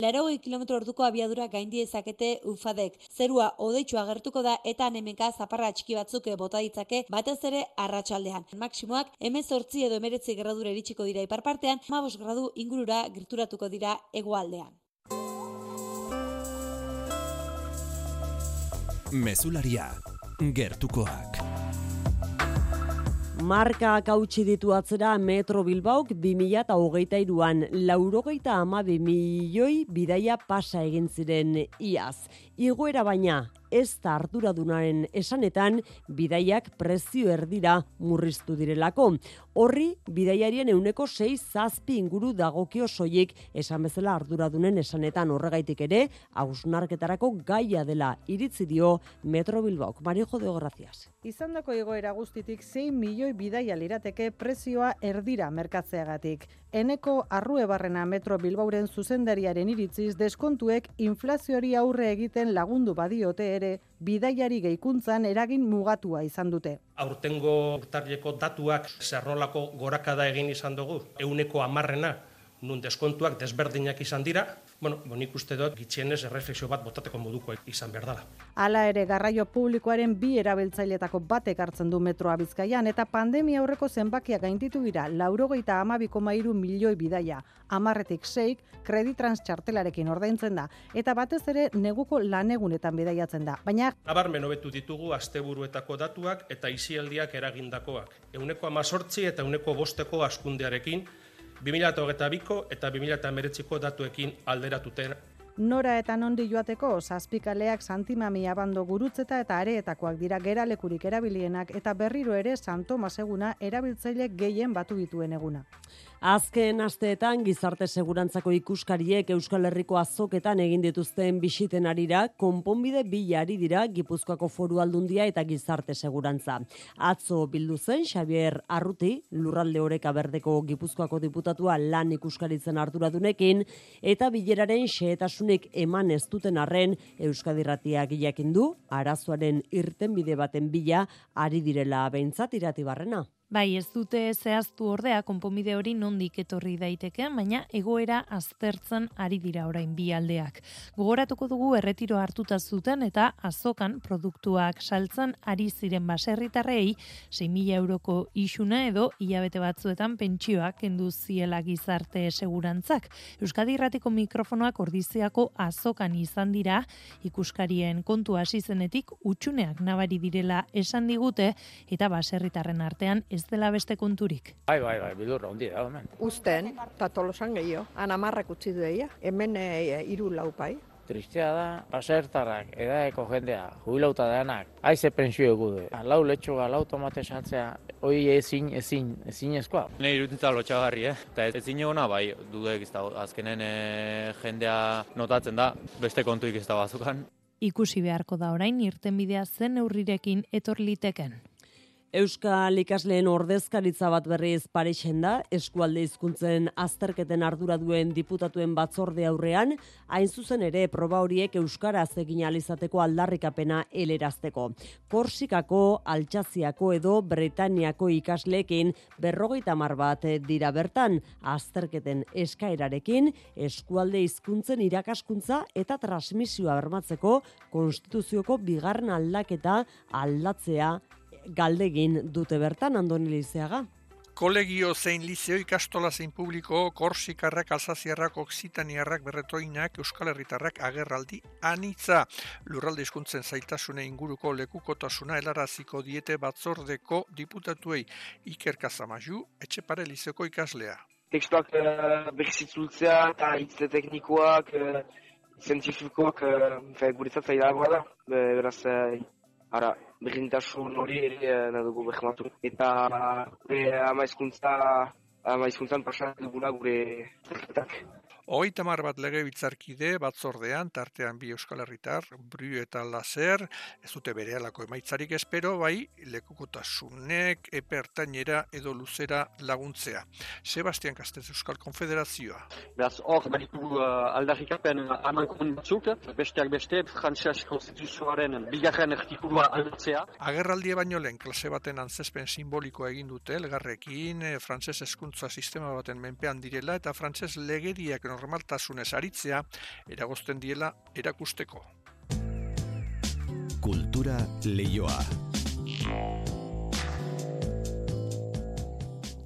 Laro hogei kilometro orduko abiadura gaindiezakete ufadek. Zerua odeitxua gertuko da eta nemenka zaparra txiki batzuk bota ditzake batez ere arratsaldean. Maksimoak emezortzi edo emeretzi gradura iritsiko dira iparpartean, mabos gradu ingurura gerturatuko dira hegoaldean. Mezularia, gertukoak. Marka kautsi ditu atzera Metro Bilbauk 2008an laurogeita ama milioi bidaia pasa egin ziren iaz. Igoera baina ez da arduradunaren esanetan bidaiak prezio erdira murriztu direlako. Horri, bidaiarien euneko 6 zazpi inguru dagokio soiek esan bezala arduradunen esanetan horregaitik ere, hausnarketarako gaia dela iritzi dio Metro Bilbaok. Mario Jodeo, gracias. Izandako egoera guztitik 6 milioi bidaia lirateke prezioa erdira merkatzeagatik. Eneko arrue barrena Metro Bilbauren zuzendariaren iritziz deskontuek inflazioari aurre egiten lagundu badiote ere bidaiari gehikuntzan eragin mugatua izan dute. Aurtengo urtarrieko datuak zernolako gorakada egin izan dugu, euneko amarrena, nun deskontuak desberdinak izan dira, bueno, bonik uste dut gitxienez erreflexio bat botateko moduko izan behar dela. Hala ere, garraio publikoaren bi erabiltzailetako batek hartzen du metroa bizkaian, eta pandemia aurreko zenbakiak gainditu dira, laurogeita amabiko mairu milioi bidaia, amarretik seik, kreditrans txartelarekin ordaintzen da, eta batez ere neguko lanegunetan bidaiatzen da. Baina... Nabarmen hobetu ditugu asteburuetako datuak eta izialdiak eragindakoak. Euneko amazortzi eta euneko bosteko askundearekin, 2022ko eta 2019ko datuekin alderatuten. Nora eta nondi joateko zazpikaleak santimami abando gurutzeta eta areetakoak dira geralekurik erabilienak eta berriro ere Santo Maseguna erabiltzaile gehien batu dituen eguna. Azken asteetan gizarte segurantzako ikuskariek Euskal Herriko azoketan egin dituzten bisiten arira, konponbide bilari dira Gipuzkoako foru aldundia eta gizarte segurantza. Atzo bildu zen Xavier Arruti, lurralde horeka berdeko Gipuzkoako diputatua lan ikuskaritzen arduradunekin, eta bileraren xehetasunik eman ez duten arren Euskadirratiak jakin du arazoaren irtenbide baten bila ari direla behintzat irati barrena. Bai, ez dute zehaztu ordea konponbide hori nondik etorri daiteke, baina egoera aztertzen ari dira orain bi aldeak. Gogoratuko dugu erretiro hartuta zuten eta azokan produktuak saltzen ari ziren baserritarrei 6.000 euroko isuna edo hilabete batzuetan pentsioak kendu ziela gizarte segurantzak. Euskadi Irratiko mikrofonoak ordiziako azokan izan dira ikuskarien kontu hasi zenetik utxuneak nabari direla esan digute eta baserritarren artean ez dela beste konturik. Bai, bai, bai, bidurra hundi da, hemen. Usten, eta tolosan gehiago, anamarrak utzi dueia, hemen e, iru laupai. Tristea da, basertarrak, edaeko jendea, jubilauta denak, haize pensio egu du. Lau letxuga, lau tomate saltzea, hoi ezin, ezin, ezin ezkoa. Ne irutintza lotxagarri, eh? Eta ezin egona, bai, dudek ez da, azkenen e, jendea notatzen da, beste kontuik ez da bazukan. Ikusi beharko da orain irtenbidea zen neurrirekin etor liteken. Euskal ikasleen ordezkaritza bat berriz pareixen da, eskualde hizkuntzen azterketen ardura duen diputatuen batzorde aurrean, hain zuzen ere proba horiek euskaraz egin alizateko aldarrikapena elerazteko. Korsikako, Altsaziako edo Bretaniako ikasleekin berrogeita mar bat dira bertan, azterketen eskaerarekin, eskualde hizkuntzen irakaskuntza eta transmisioa bermatzeko konstituzioko bigarren aldaketa aldatzea galdegin dute bertan Andoni Lizeaga. Kolegio zein liceo ikastola zein publiko, korsikarrak, alzaziarrak, oksitaniarrak, berretoinak, euskal herritarrak agerraldi anitza. Lurralde hizkuntzen zailtasune inguruko lekukotasuna helaraziko diete batzordeko diputatuei Iker Kazamaju, etxepare lizeoko ikaslea. Tekstuak uh, berrizitzultzea eta hitze teknikoak, uh, zientifikoak, uh, guretzat zailagoa da. Beraz, uh, ara, berdintasun hori ere eh, nahi dugu. Eta e, ama izkuntza, ama izkuntzan pasatu duguna gure zerretak. Hogeita mar bat lege bitzarkide batzordean, tartean bi euskal herritar, bru eta lazer, ez dute bere emaitzarik espero, bai lekukotasunek, epertainera edo luzera laguntzea. Sebastian Kastez Euskal Konfederazioa. Beraz, hor, baditu uh, aldarrikapen aman batzuk, besteak beste, frantzias konstituzioaren bigarren artikulua aldatzea. Agerraldie baino lehen, klase baten antzespen simbolikoa egin dute, elgarrekin, eh, frantzes eskuntza sistema baten menpean direla, eta frantzes legeriak normaltasunez aritzea eragozten diela erakusteko. Kultura leioa.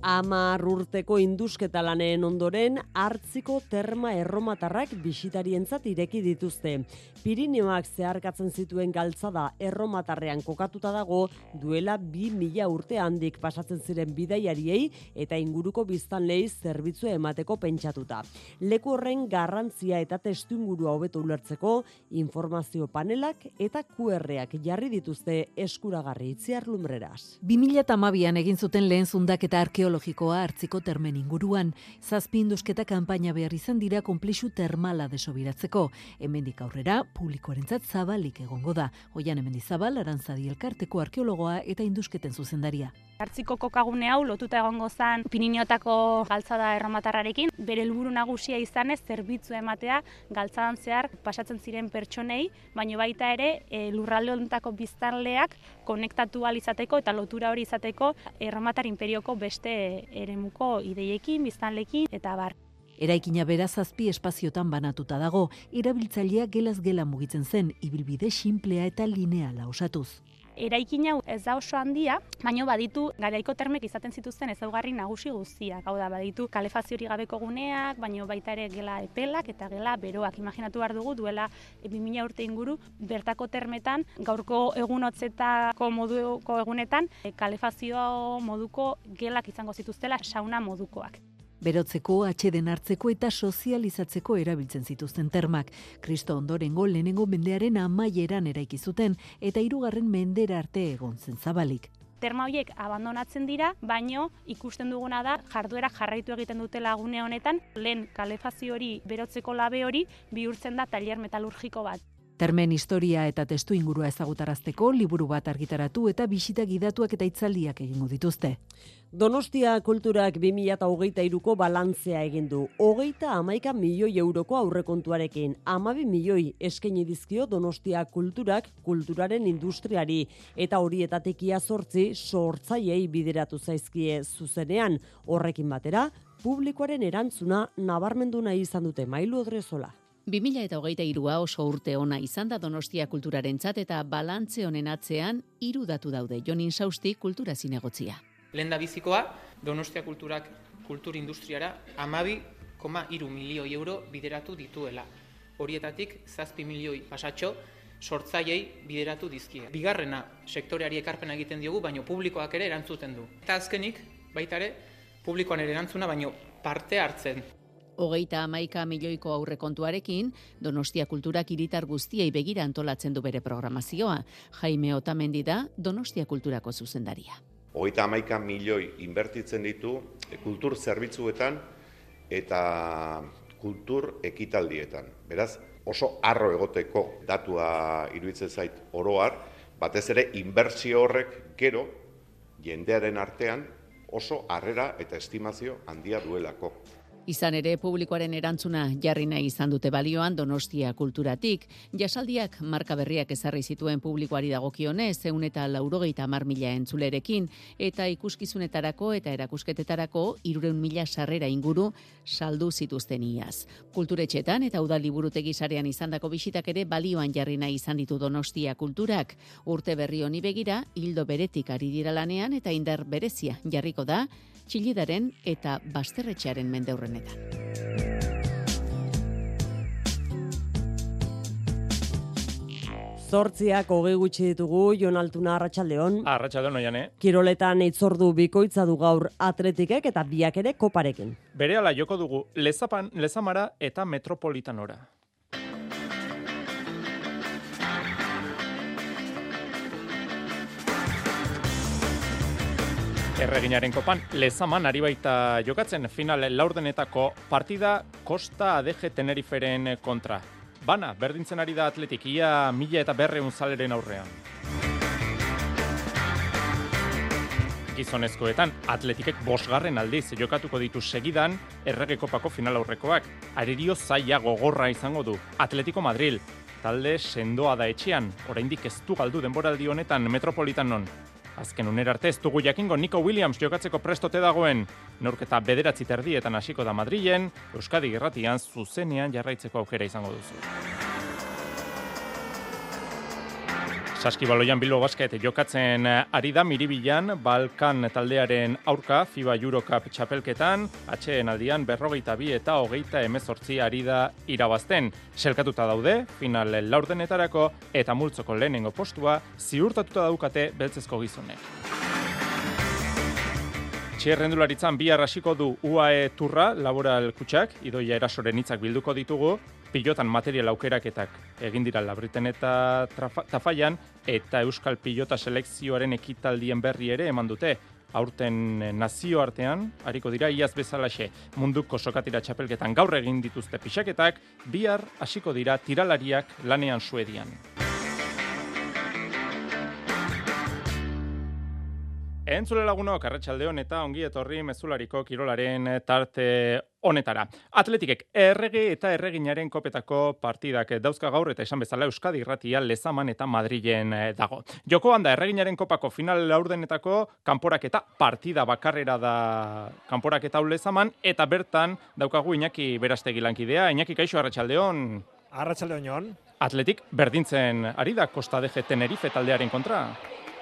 Amar urteko indusketa laneen ondoren hartziko terma erromatarrak bisitarientzat ireki dituzte. Pirineoak zeharkatzen zituen galtzada erromatarrean kokatuta dago duela bi mila urte handik pasatzen ziren bidaiariei eta inguruko biztanlei zerbitzu emateko pentsatuta. Leku horren garrantzia eta testu ingurua hobeto ulertzeko informazio panelak eta QRak jarri dituzte eskuragarri itziar lumbreras. 2008an egin zuten lehen zundak eta arkeologikoa hartziko termen inguruan, zazpi indusketa kanpaina behar izan dira konplixu termala desobiratzeko. Hemendik aurrera, publikoarentzat zabalik egongo da. Oian hemen dizabal, arantzadi elkarteko arkeologoa eta indusketen zuzendaria. Hartziko kokagune hau lotuta egongo zan Pinineotako galtzada erromatarrarekin, bere helburu nagusia izanez zerbitzu ematea galtzadan zehar pasatzen ziren pertsonei, baino baita ere e, lurralde hontako biztanleak konektatu izateko eta lotura hori izateko erromatar imperioko beste eremuko ideiekin, biztanlekin eta bar. Eraikina bera zazpi espaziotan banatuta dago, erabiltzailea gelaz gela mugitzen zen, ibilbide simplea eta lineala osatuz. Eraikin hau ez da oso handia, baina baditu garaiko termek izaten zituzten ezaugarri nagusi guztiak. Hau da, baditu kalefaziori gabeko guneak, baina baita ere gela epelak eta gela beroak. Imaginatu behar dugu duela 2000 urte inguru bertako termetan, gaurko egunotzetako moduko egunetan, kalefazio moduko gelak izango zituztela sauna modukoak berotzeko, atxeden hartzeko eta sozializatzeko erabiltzen zituzten termak. Kristo ondorengo lehenengo mendearen amaieran eraiki zuten eta hirugarren mendera arte egon zen zabalik. Terma horiek abandonatzen dira, baino ikusten duguna da jarduera jarraitu egiten dute lagune honetan, lehen kalefazio hori berotzeko labe hori bihurtzen da tailer metalurgiko bat. Termen historia eta testu ingurua ezagutarazteko liburu bat argitaratu eta bisita gidatuak eta itzaldiak egingo dituzte. Donostia kulturak 2008ko balantzea egin du. Hogeita amaika milioi euroko aurrekontuarekin. Amabi milioi eskaini dizkio Donostia kulturak kulturaren industriari. Eta horietatik ia sortzi sortzaiei bideratu zaizkie zuzenean. Horrekin batera, publikoaren erantzuna nabarmendu nahi izan dute mailu odrezola. 2000 eta hogeita irua oso urte ona izan da Donostia kulturaren eta balantze honen atzean irudatu daude Jonin Sausti kultura zinegotzia. Lehen da bizikoa, Donostia kulturak kultur industriara amabi, koma iru milioi euro bideratu dituela. Horietatik, zazpi milioi pasatxo, sortzaiei bideratu dizkie. Bigarrena, sektoreari ekarpena egiten diogu, baino publikoak ere erantzuten du. Eta azkenik, baita ere, publikoan ere erantzuna, baino parte hartzen. Hogeita amaika milioiko aurrekontuarekin, Donostia kulturak iritar guztiei begira antolatzen du bere programazioa. Jaime Otamendi da Donostia kulturako zuzendaria hogeita amaika milioi inbertitzen ditu eh, kultur zerbitzuetan eta kultur ekitaldietan. Beraz, oso arro egoteko datua iruditzen zait oroar, batez ere inbertsio horrek gero jendearen artean oso harrera eta estimazio handia duelako. Izan ere publikoaren erantzuna jarri nahi izan dute balioan Donostia kulturatik, jasaldiak marka berriak ezarri zituen publikoari dagokionez, zeun eta laurogeita mar mila entzulerekin, eta ikuskizunetarako eta erakusketetarako irureun mila sarrera inguru saldu zituzten iaz. Kulturetxetan eta udali burutegi sarean izandako bisitak ere balioan jarri nahi izan ditu Donostia kulturak. Urte berri honi begira, hildo beretik ari dira lanean eta indar berezia jarriko da, txilidaren eta basterretxearen mendeurrenetan. Zortziak hogei gutxi ditugu, Jon Altuna Arratxaldeon. Arratxaldeon, oian, eh? Kiroletan itzordu bikoitza du gaur atletikek eta biak ere koparekin. Bere ala joko dugu, lezapan, lezamara eta metropolitanora. Erreginaren kopan, lezaman ari baita jokatzen final laurdenetako partida Costa ADG Teneriferen kontra. Bana, berdintzen ari da atletik, ia mila eta berreun zaleren aurrean. Gizonezkoetan, atletikek bosgarren aldiz jokatuko ditu segidan errege kopako final aurrekoak. Arerio zaila gogorra izango du. Atletico Madrid, talde sendoa da etxean, oraindik ez du galdu denboraldi honetan metropolitanon. Azken unera arte ez dugu jakingo Nico Williams jokatzeko prestote dagoen. Neurketa bederatzi terdietan hasiko da Madrilen, Euskadi gerratian zuzenean jarraitzeko aukera izango duzu. Saskibaloian Bilbo Basket jokatzen ari da Miribilan Balkan taldearen aurka FIBA Eurocup txapelketan, atxeen aldian berrogeita bi eta hogeita emezortzi ari da irabazten. Selkatuta daude, final laurdenetarako eta multzoko lehenengo postua ziurtatuta daukate beltzezko gizonek. Txerrendularitzan bi arrasiko du UAE turra laboral kutsak, idoia erasoren hitzak bilduko ditugu, pilotan material aukeraketak egin dira labriten eta tafaian, eta Euskal Pilota selekzioaren ekitaldien berri ere eman dute. Aurten nazio artean, hariko dira, iaz bezalaxe munduko sokatira txapelketan gaur egin dituzte pixaketak, bihar hasiko dira tiralariak lanean suedian. Entzule lagunok, arratsaldeon eta ongi etorri mezulariko kirolaren tarte honetara. Atletikek errege eta erreginaren kopetako partidak dauzka gaur eta esan bezala Euskadi irratia lezaman eta Madrilen eh, dago. Joko handa erreginaren kopako final laurdenetako kanporak eta partida bakarrera da kanporak eta lezaman eta bertan daukagu Iñaki berastegi lankidea. Iñaki kaixo arratsaldeon. Arratsaldeon. Atletik berdintzen ari da Costa de Tenerife taldearen kontra.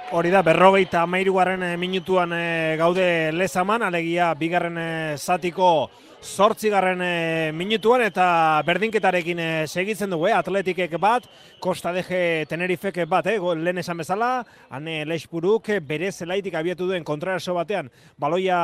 Hori da, berrogeita amairugarren eh, minutuan e, gaude lezaman, alegia bigarren e, zatiko sortzigarren e, minutuan eta berdinketarekin segitzen dugu, atletikek bat, Costa Deje Tenerifek bat, e, lehen esan bezala, hane Leixpuruk bere zelaitik abiatu duen kontraraso batean, baloia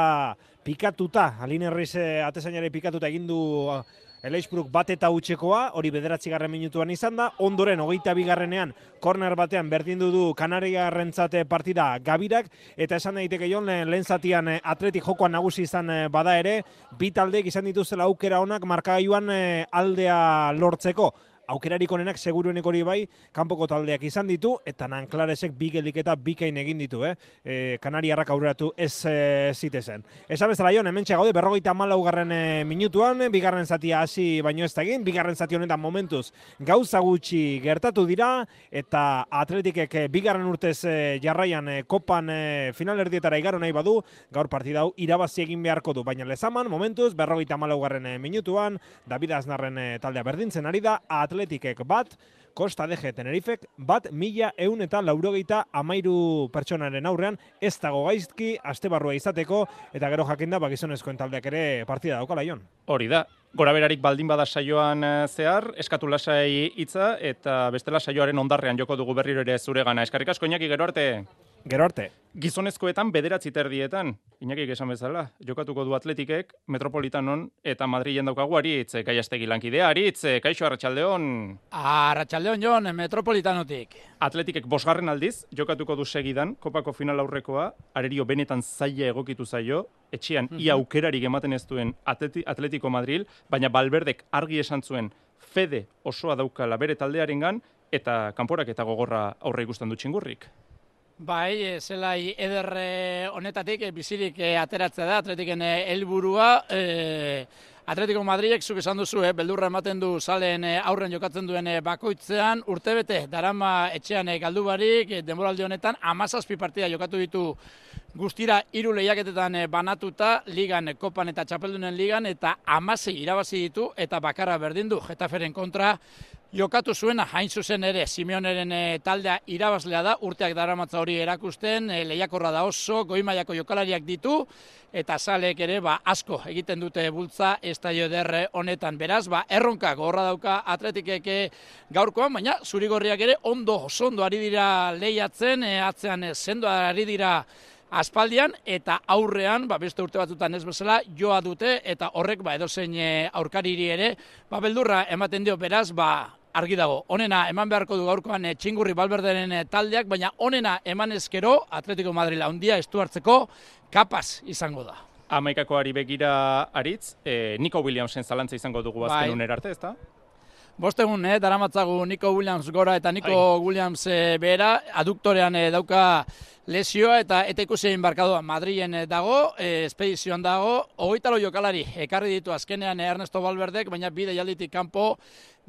pikatuta, aline herriz atesainare pikatuta egindu Eleixbruk bat eta utxekoa, hori bederatzi garren minutuan izan da, ondoren hogeita bigarrenean korner batean berdindu du Kanaria rentzate partida gabirak, eta esan daiteke jon lehen zatian eh, atletik jokoan nagusi izan eh, bada ere, bi taldeek izan dituzela aukera honak markagailuan eh, aldea lortzeko. Aukerarik onenak seguruenek hori bai, kanpoko taldeak izan ditu, eta nanklaresek bi eta bikain egin ditu, eh? E, Kanariarrak aurreratu ez e, zitezen. Esa bezala joan, hemen gaude berrogeita malaugarren e, minutuan, bigarren zatia hasi baino ez da egin, bigarren zati honetan momentuz gauza gutxi gertatu dira, eta atletikek e, bigarren urtez e, jarraian e, kopan e, finalerdietara igaro nahi badu, gaur partida hau irabazi egin beharko du, baina lezaman, momentuz, berrogeita malaugarren e, minutuan, David Aznarren e, taldea berdintzen ari da, atletikek bat, Costa DG Tenerifek bat mila eun eta laurogeita amairu pertsonaren aurrean ez dago gaizki, aste barrua izateko, eta gero jakinda bakizonezkoen taldeak ere partida daukala ion. Hori da, gora berarik baldin bada saioan eh, zehar, eskatu lasai hitza eta bestela saioaren ondarrean joko dugu berriro ere zure gana. Eskarrik asko inaki gero arte. Gero arte. Gizonezkoetan bederatzi terdietan, inakik esan bezala, jokatuko du atletikek, metropolitanon eta Madrilen daukagu aritz, gaiastegi lankidea, aritz, kaixo arratsaldeon. Arratxaldeon jon, metropolitanotik. Atletikek bosgarren aldiz, jokatuko du segidan, kopako final aurrekoa, arerio benetan zaila egokitu zaio, etxean mm ia aukerarik ematen ez duen atleti, Atletiko Madril, baina Balberdek argi esan zuen fede osoa daukala bere taldearengan eta kanporak eta gogorra aurre ikusten du txingurrik. Bai, e, zelai ederre honetatik e, bizirik e, ateratzea da, atletiken helburua. E, Atletico Madridek zuk esan duzu, eh, beldurra ematen du salen aurren jokatzen duen bakoitzean, urtebete darama etxean galdu barik, denboraldi honetan, amazazpi partida jokatu ditu guztira hiru lehiaketetan banatuta, ligan, kopan eta txapeldunen ligan, eta amasei irabazi ditu, eta bakarra berdin du, Getaferen kontra, jokatu zuena hain zuzen ere Simeoneren e, taldea irabazlea da, urteak daramatza hori erakusten, e, lehiakorra da oso, goimaiako jokalariak ditu, eta salek ere ba, asko egiten dute bultza estadio derre honetan. Beraz, ba, erronka gorra dauka atletikeke gaurkoan, baina zurigorriak ere ondo, oso ondo ari dira lehiatzen, e, atzean e, sendoa ari dira aspaldian eta aurrean, ba, beste urte batzutan ez bezala, joa dute eta horrek ba, edozein aurkariri ere, ba, beldurra ematen dio beraz, ba, argi dago. Onena eman beharko du gaurkoan e, txingurri balberderen e, taldeak, baina onena eman ezkero Atletico Madrid handia estu hartzeko kapaz izango da. Amaikakoari begira aritz, e, Nico Williamsen zalantza izango dugu azken bai. arte, ezta? Bostegun, eh, daramatzagu Nico Williams gora eta Nico Ai. Williams e, behera, aduktorean dauka lesioa eta eta ikusi barkadoa Madrilen dago, e, espedizioan dago, hogeitalo jokalari, ekarri ditu azkenean Ernesto Valverdek, baina bide jalditik kanpo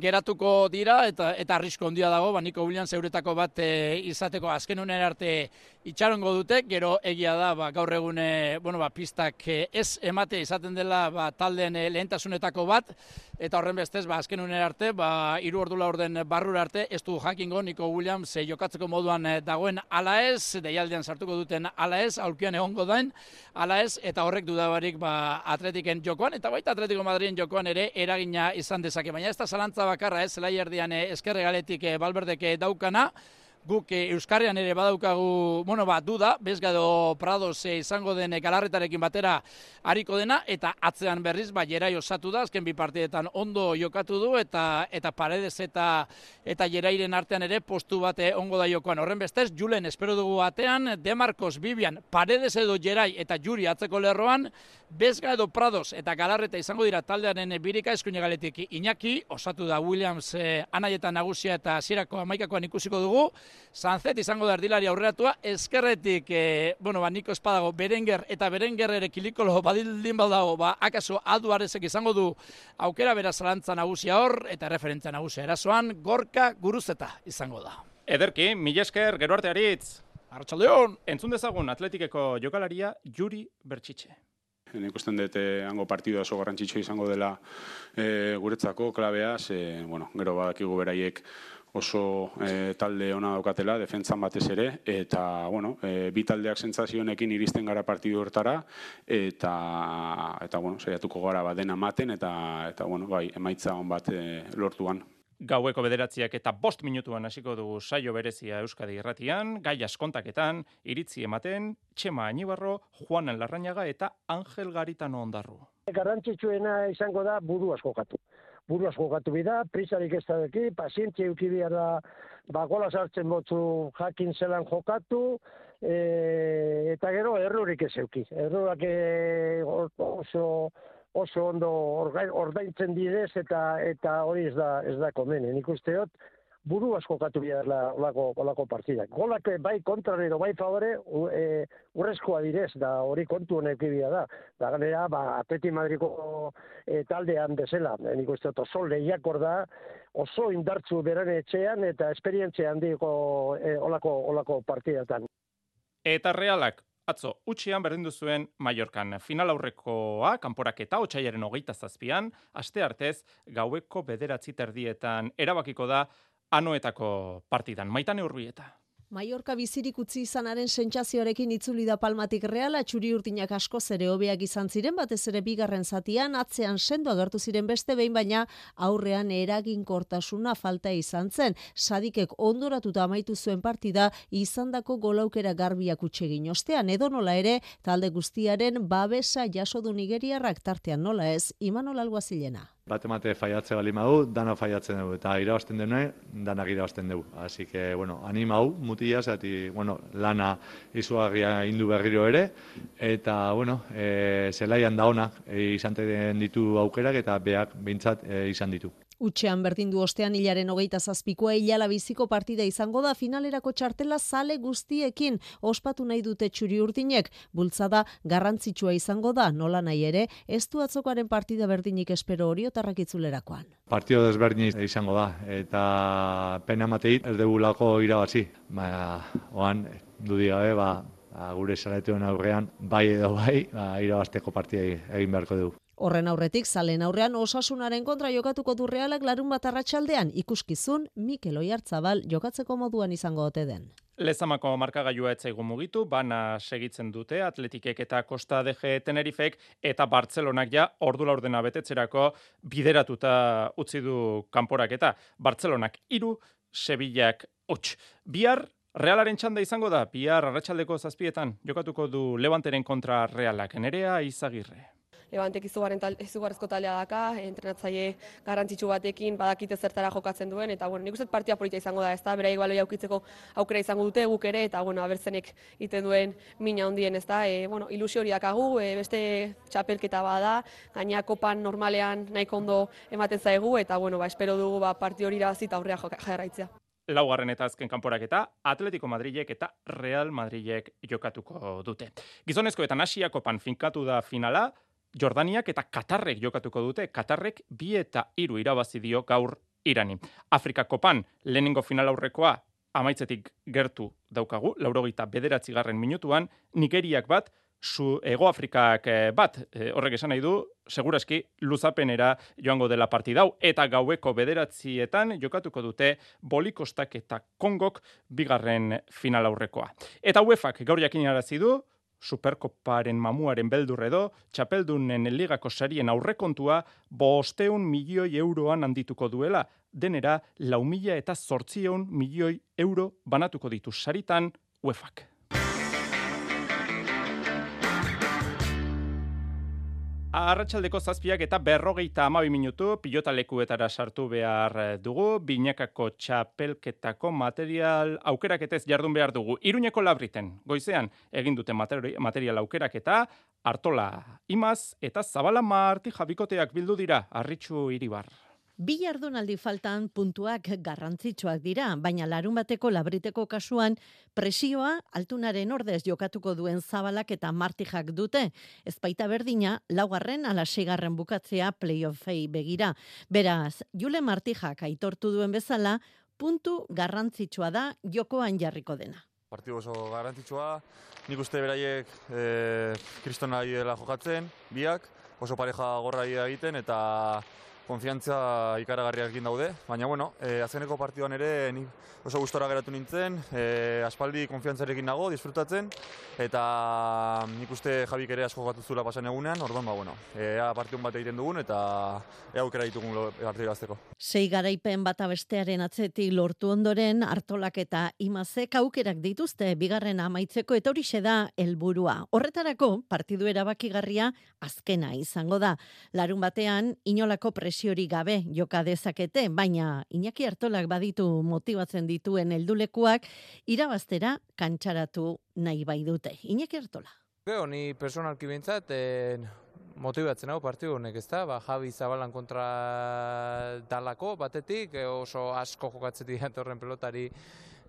geratuko dira eta eta arrisko handia dago ba Nico Williams euretako bat e, izateko azken unen arte itxarongo dute gero egia da ba, gaur egun bueno ba pistak e, ez emate izaten dela ba taldeen lehentasunetako bat eta horren bestez ba azken unen arte ba hiru ordu orden barrura arte ez du jakingo Nico Williams e, jokatzeko moduan dagoen ala ez deialdean sartuko duten ala ez aulkian egongo dain ala ez eta horrek dudabarik ba Atletiken jokoan eta baita Atletico Madriden jokoan ere eragina izan dezake. Baina ez da zalantza bakarra ez, zelai erdian eh, eskerre galetik eh, balberdeke daukana, guk e, Euskarrian ere badaukagu, bueno, ba, duda, bezgado Prados izango den galarretarekin batera hariko dena, eta atzean berriz, ba, jerai osatu da, azken bi partidetan ondo jokatu du, eta eta paredes eta eta jerairen artean ere postu bate ongo da jokoan. Horren bestez, Julen, espero dugu atean, Demarcos, Bibian, paredes edo jerai eta juri atzeko lerroan, Bezga edo Prados eta Galarreta izango dira taldearen birika eskuine galetik Iñaki, osatu da Williams eh, anaietan nagusia eta zirako amaikakoan ikusiko dugu. Sanzet izango da erdilari aurreratua, eskerretik, eh, bueno, ba, niko espadago, Berenger eta Berenger ere kilikolo badildin baldago, ba, akaso adu izango du aukera bera zalantza nagusia hor, eta referentzia nagusia erasoan, gorka guruzeta izango da. Ederki, mila esker, gero arte haritz. Arratxaldeon! Entzun dezagun atletikeko jokalaria Juri Bertxitxe. Nik ikusten dut hango partidua oso garrantzitsua izango dela e, guretzako klabea, ze, bueno, gero badakigu beraiek oso e, talde ona daukatela, defentzan batez ere, eta, bueno, e, bi taldeak sentsazioekin iristen gara partidu hortara, eta, eta bueno, saiatuko gara bat dena maten, eta, eta bueno, bai, emaitza on bat e, lortuan. Gaueko bederatziak eta bost minutuan hasiko dugu saio berezia Euskadi Irratian, gai askontaketan, iritzi ematen, Txema Anibarro, Juanen Larrañaga eta Angel Garitano ondarru. Garrantzitsuena izango da buru asko jokatu. Buru asko jokatu bida, prisarik ez da deki, pazientzia euki da, ba, gola sartzen botzu jakin zelan jokatu, e, eta gero errurik ez euki. Errurak e, oso oso ondo ordaintzen direz eta eta hori ez da ez da komene. Nik uste dut buru asko katu biharla olako, olako partidak. Golak bai kontrarero, bai favore, e, urrezkoa direz, da hori kontu honek da. Da ganera, ba, Atleti Madriko e, taldean bezala, e, nik uste dut oso lehiakor da, oso indartzu beren etxean eta esperientzia handiko e, olako, olako partidatan. Eta realak, atzo, utxian berdindu zuen Mallorcan. Final aurrekoa, kanporak eta otxaiaren hogeita zazpian, aste artez, gaueko bederatzi terdietan erabakiko da anoetako partidan. Maitane urbieta. Mallorca bizirik utzi izanaren sentsazioarekin itzuli da palmatik reala, txuri urtinak asko zere hobeak izan ziren, batez ere bigarren zatian, atzean sendo agertu ziren beste behin, baina aurrean eraginkortasuna falta izan zen. Sadikek ondoratuta amaitu zuen partida, izandako golaukera garbiak utsegin ostean, edo nola ere, talde guztiaren babesa jaso du nigeriarrak tartean nola ez, imanol alguazilena bat emate faiatze bali madu, dana faiatzen dugu, eta irabazten denue, dana irabazten dugu. Así que, bueno, anima hau, mutia, zati, bueno, lana izugarria indu berriro ere, eta, bueno, e, zelaian da honak, e, izan ditu aukerak, eta beak bintzat e, izan ditu. Utxean berdin du ostean hilaren hogeita zazpikoa hilala biziko partida izango da finalerako txartela zale guztiekin ospatu nahi dute txuri urdinek. Bultzada garrantzitsua izango da nola nahi ere, ez du atzokoaren partida berdinik espero hori otarrak itzulerakoan. Partido desberdin izango da eta pena mateit ez degulako irabazi. Ba, oan, dudi gabe, ba gure saletuen aurrean, bai edo bai, ba, irabazteko partida egin beharko dugu. Horren aurretik, zalen aurrean osasunaren kontra jokatuko du realak larun bat arratsaldean ikuskizun Mikel Oiartzabal jokatzeko moduan izango ote den. Lezamako markagailua etzaigu mugitu, bana segitzen dute Atletikek eta Costa DG Tenerifek eta Bartzelonak ja ordu laurdena betetzerako bideratuta utzi du kanporak eta Bartzelonak iru, Sevillak hots. Bihar Realaren txanda izango da, bihar arratsaldeko zazpietan jokatuko du Levanteren kontra Realak. Nerea izagirre. Levantek izugarren tal, izugarrezko taldea daka, entrenatzaile garrantzitsu batekin badakite zertara jokatzen duen eta bueno, nikuzet partia polita izango da, ezta? Bera igualoi aukitzeko aukera izango dute guk ere eta bueno, abertzenek iten duen mina hondien, ezta? E, bueno, ilusio hori dakagu, e, beste txapelketa bada, gaina kopan normalean nahiko ondo ematen zaigu eta bueno, ba espero dugu ba partio hori irabazi ta aurrea jarraitzea laugarren eta azken kanporaketa Atletico Madrilek eta Real Madrilek jokatuko dute. Gizonezkoetan Asiako pan finkatu da finala, Jordaniak eta Katarrek jokatuko dute, Katarrek bi eta hiru irabazi dio gaur irani. Afrika kopan lehenengo final aurrekoa amaitzetik gertu daukagu, laurogeita bederatzi garren minutuan, Nigeriak bat, zu Ego Afrikak eh, bat, e, horrek esan nahi du, seguraski luzapenera joango dela partidau, eta gaueko bederatzietan jokatuko dute bolikostak eta kongok bigarren final aurrekoa. Eta UEFak gaur jakin du, Superkoparen mamuaren beldur edo, txapeldunen ligako sarien aurrekontua bosteun milioi euroan handituko duela, denera lau mila eta zortzieun milioi euro banatuko ditu saritan UEFak. Arratxaldeko zazpiak eta berrogeita amabi minutu pilota lekuetara sartu behar eh, dugu, binakako txapelketako material aukeraketez jardun behar dugu. Iruñeko labriten, goizean, egin dute material aukeraketa, hartola imaz eta zabala marti jabikoteak bildu dira, arritxu iribar. Bi jardunaldi faltan puntuak garrantzitsuak dira, baina larun bateko labriteko kasuan presioa altunaren ordez jokatuko duen zabalak eta martijak dute. Ez baita berdina, laugarren ala segarren bukatzea playoffei begira. Beraz, Jule Martijak aitortu duen bezala, puntu garrantzitsua da jokoan jarriko dena. Partidu oso garrantzitsua, nik uste beraiek e, kristona dela jokatzen, biak, oso pareja gorra egiten eta konfiantza ikaragarriak daude, baina bueno, e, azkeneko partiduan ere ni oso gustora geratu nintzen, e, aspaldi konfiantzarekin nago, disfrutatzen, eta nik uste Jabik ere asko gatu zula pasan egunean, orduan ba, bueno, ea partidun bat egiten dugun, eta ea aukera ditugun partidu gazteko. Sei garaipen bata bestearen atzetik lortu ondoren, hartolak eta imazek aukerak dituzte, bigarren amaitzeko, eta hori da helburua. Horretarako, partidu erabakigarria azkena izango da. Larun batean, inolako pres presiori gabe joka dezakete, baina Iñaki Artolak baditu motibatzen dituen heldulekuak irabaztera kantxaratu nahi bai dute. Iñaki Artola. Geo, ni personalki bintzat, motibatzen hau partidu honek, ezta? Ba, Javi Zabalan kontra dalako batetik, e, oso asko jokatzetik datorren pelotari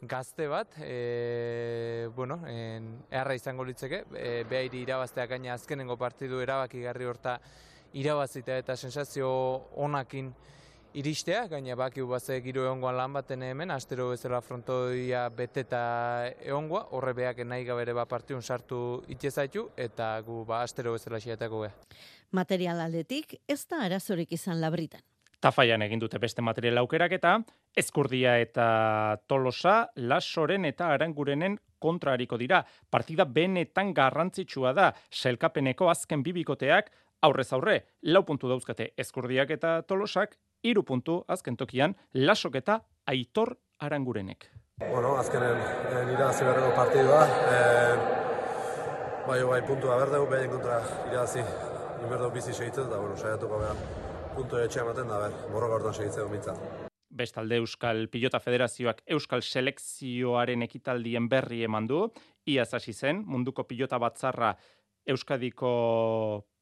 gazte bat, e, bueno, en, erra izango litzeke, e, behairi irabazteak gaina azkenengo partidu erabakigarri horta irabazita eta sensazio onakin iristea, gaina baki baze giro egongoan lan baten hemen, astero bezala frontoia beteta egongoa, horre beak nahi gabere ba partiun sartu itxezaitu, eta gu ba astero bezala xietako beha. Material aldetik, ez da arazorik izan labritan. Tafaian egin dute beste material aukerak eta Ezkurdia eta Tolosa, Lasoren eta Arangurenen kontrariko dira. Partida benetan garrantzitsua da. Selkapeneko azken bibikoteak aurrez aurre, lau puntu dauzkate Ezkurdiak eta Tolosak iru puntu azken tokian lasok eta aitor arangurenek. Bueno, azkenen e, nira ziberreko partidua, e, bai, bai, puntua berdeu, behin kontra irazi, inberdeu bizi segitzen, da, bueno, saiatuko behar, puntu etxe ematen da, ber, borroka hortan segitzen mintzat. Bestalde Euskal Pilota Federazioak Euskal Selekzioaren ekitaldien berri eman du, iaz hasi zen, munduko pilota batzarra Euskadiko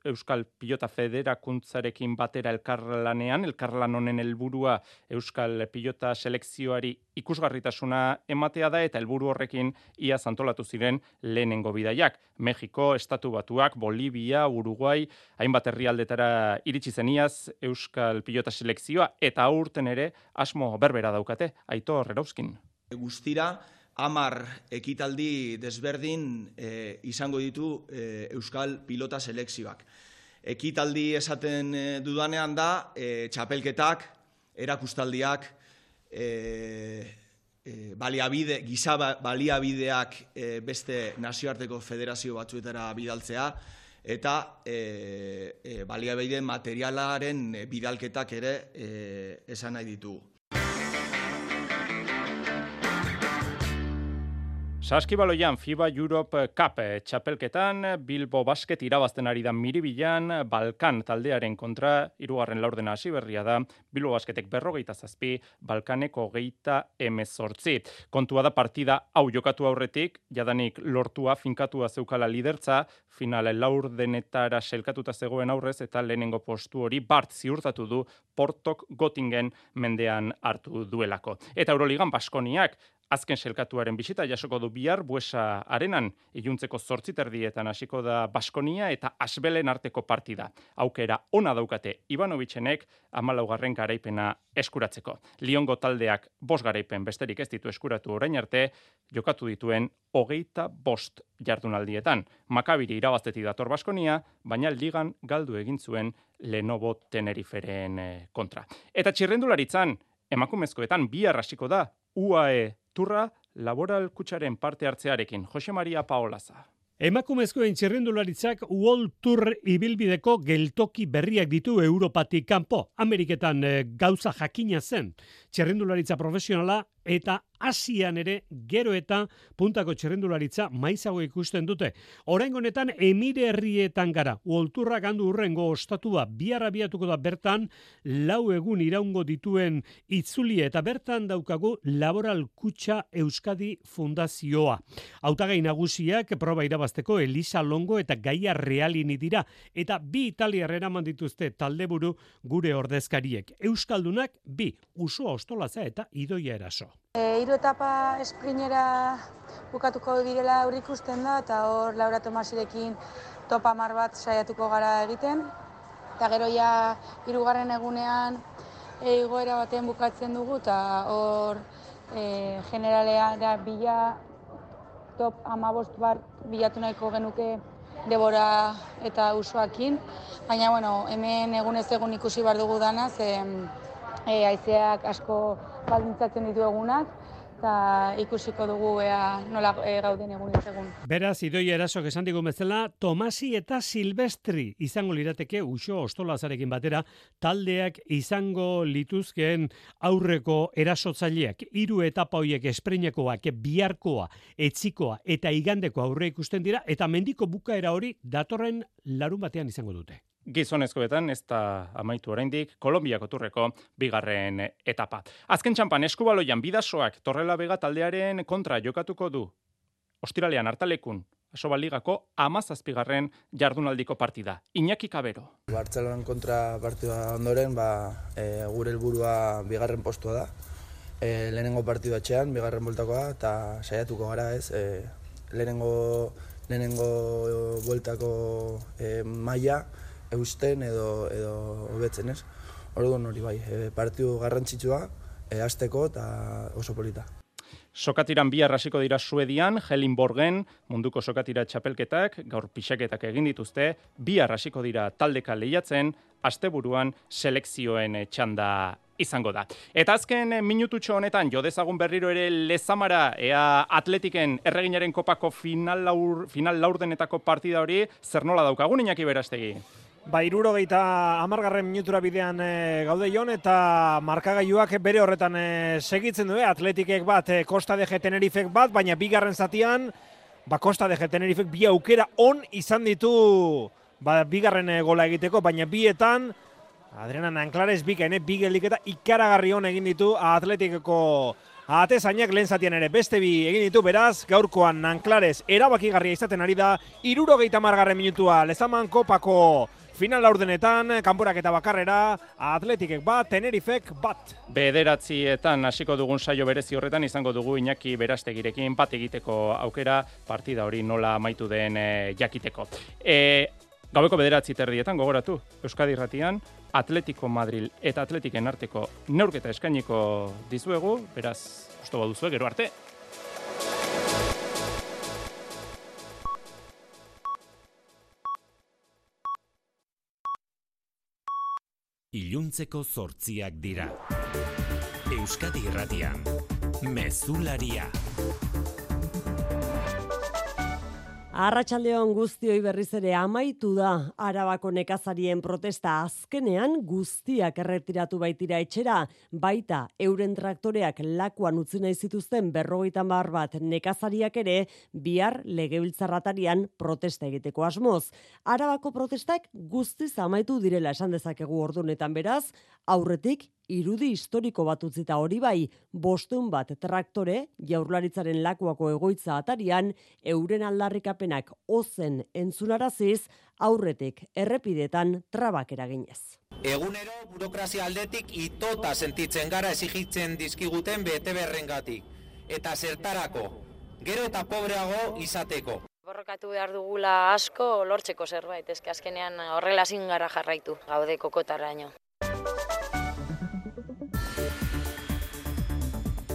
Euskal Pilota Federakuntzarekin batera elkarlanean, elkarlan honen helburua Euskal Pilota selekzioari ikusgarritasuna ematea da eta helburu horrekin ia antolatu ziren lehenengo bidaiak. Mexiko, Estatu Batuak, Bolivia, Uruguai, hainbat herrialdetara iritsi zeniaz Euskal Pilota selekzioa eta aurten ere asmo berbera daukate. Aito Rerauskin. Guztira, amar ekitaldi desberdin e, izango ditu e, Euskal Pilota Selekzioak. Ekitaldi esaten e, dudanean da, e, txapelketak, erakustaldiak, e, e, baliabide, giza ba, baliabideak e, beste nazioarteko federazio batzuetara bidaltzea, eta e, e, baliabide materialaren bidalketak ere e, esan nahi ditugu. Saskibaloian FIBA Europe Cup txapelketan Bilbo Basket irabazten ari da Miribilan Balkan taldearen kontra irugarren laurdena hasi berria da Bilbo Basketek berrogeita zazpi Balkaneko geita emezortzi. Kontua da partida hau jokatu aurretik jadanik lortua finkatua zeukala lidertza finale laurdenetara selkatuta zegoen aurrez eta lehenengo postu hori Bart ziurtatu du Portok Gotingen mendean hartu duelako. Eta Euroligan Baskoniak Azken selkatuaren bisita jasoko du bihar buesa arenan iluntzeko zortziterdietan hasiko da Baskonia eta Asbelen arteko partida. Aukera ona daukate Ivanovitzenek amalaugarren garaipena eskuratzeko. Liongo taldeak bos garaipen besterik ez ditu eskuratu orain arte, jokatu dituen hogeita bost jardunaldietan. Makabiri irabazteti dator Baskonia, baina ligan galdu egin zuen Lenovo Teneriferen eh, kontra. Eta txirrendularitzan, emakumezkoetan bihar hasiko da UAE turra laboral kutsaren parte hartzearekin. Jose Maria Paolaza. Emakumezkoen txerrendularitzak World Tour ibilbideko geltoki berriak ditu Europatik kanpo. Ameriketan eh, gauza jakina zen. Txerrendularitza profesionala eta Asian ere gero eta puntako txerrendularitza maizago ikusten dute. Oraingo honetan Emire herrietan gara. Uolturra gandu urrengo ostatua biarra biatuko da bertan lau egun iraungo dituen itzuli eta bertan daukagu Laboral Kutxa Euskadi Fundazioa. Hautagai nagusiak proba irabazteko Elisa Longo eta Gaia Realini dira eta bi italiar eraman dituzte taldeburu gure ordezkariek. Euskaldunak bi uso ostolaza eta idoia eraso. E, iru etapa esprinera bukatuko direla aurri ikusten da, eta hor Laura Tomasirekin topa mar bat saiatuko gara egiten. Eta gero ja irugarren egunean e, igoera baten bukatzen dugu, eta hor e, generalea da bila top amabost bat bilatu nahiko genuke debora eta usuakin. Baina, bueno, hemen egunez egun ikusi bar dugu dana, ze e, aizeak asko baldintzatzen ditu egunak, eta ikusiko dugu ea nola e, gauden egun egun. Beraz, idoi erasok esan digun bezala, Tomasi eta Silvestri izango lirateke uso ostolazarekin batera, taldeak izango lituzkeen aurreko erasotzaileak, hiru etapa hoiek esprinekoak, biharkoa, etzikoa eta igandeko aurre ikusten dira, eta mendiko bukaera hori datorren larun batean izango dute. Gizonezkoetan ez da amaitu oraindik Kolombiako turreko bigarren etapa. Azken txampan eskubaloian bidasoak torrela bega taldearen kontra jokatuko du. Ostiralean hartalekun Asobaligako amazazpigarren jardunaldiko partida. Iñaki Kabero. Bartzelonan kontra partidua ondoren, ba, e, gure helburua bigarren postua da. E, lehenengo partidua etxean, bigarren bultakoa, eta saiatuko gara ez, e, lehenengo, lehenengo bueltako e, maila eusten edo, edo hobetzen ez. Orduan hori bai, e, partidu garrantzitsua, e, azteko eta oso polita. Sokatiran bi arrasiko dira Suedian, Helinborgen, munduko sokatira txapelketak, gaur pixaketak egin dituzte, bi arrasiko dira taldeka lehiatzen, asteburuan selekzioen txanda izango da. Eta azken minututxo honetan, jo dezagun berriro ere lezamara, ea atletiken erreginaren kopako final, laur, final laurdenetako partida hori, zer nola daukagun inaki berastegi? Ba, iruro geita amargarren minutura bidean e, gaude jon, eta markagailuak bere horretan e, segitzen du, e, atletikek bat, e, Costa de Tenerifek bat, baina bigarren zatian, ba, Costa de Tenerifek bi aukera on izan ditu ba, bigarren e, gola egiteko, baina bietan, Adriana Nanklares bikaine, bigelik eta ikaragarri hon egin ditu atletikeko atezainak lehen zatian ere. Beste bi egin ditu, beraz, gaurkoan Nanklares erabakigarria izaten ari da, iruro geita margarren minutua, lezaman kopako Final laurdenetan, kanporak eta bakarrera, atletikek bat, tenerifek bat. Bederatzietan hasiko dugun saio berezi horretan izango dugu Iñaki berastegirekin bat egiteko aukera partida hori nola amaitu den e, jakiteko. E, gaueko bederatzi terdietan gogoratu, Euskadi Ratian, Atletico Madrid eta Atletiken arteko neurketa eskainiko dizuegu, beraz, usto baduzu, gero arte. Iluntzeko zortziak dira. Euskadi irratian, mezularia. Arratxaldeon guztioi berriz ere amaitu da Arabako nekazarien protesta azkenean guztiak erretiratu baitira etxera, baita euren traktoreak lakuan utzi nahi zituzten berrogeita bar bat nekazariak ere bihar legebiltzarratarian protesta egiteko asmoz. Arabako protestak guztiz amaitu direla esan dezakegu ordunetan beraz, aurretik irudi historiko bat utzita hori bai, bostun bat traktore, jaurlaritzaren lakuako egoitza atarian, euren aldarrikapenak ozen entzunaraziz, aurretik errepidetan trabak eraginez. Egunero burokrazia aldetik itota sentitzen gara esigitzen dizkiguten bete berrengatik. Eta zertarako, gero eta pobreago izateko. Borrokatu behar dugula asko lortzeko zerbait, ezke azkenean horrela gara jarraitu, gaude kokotaraino.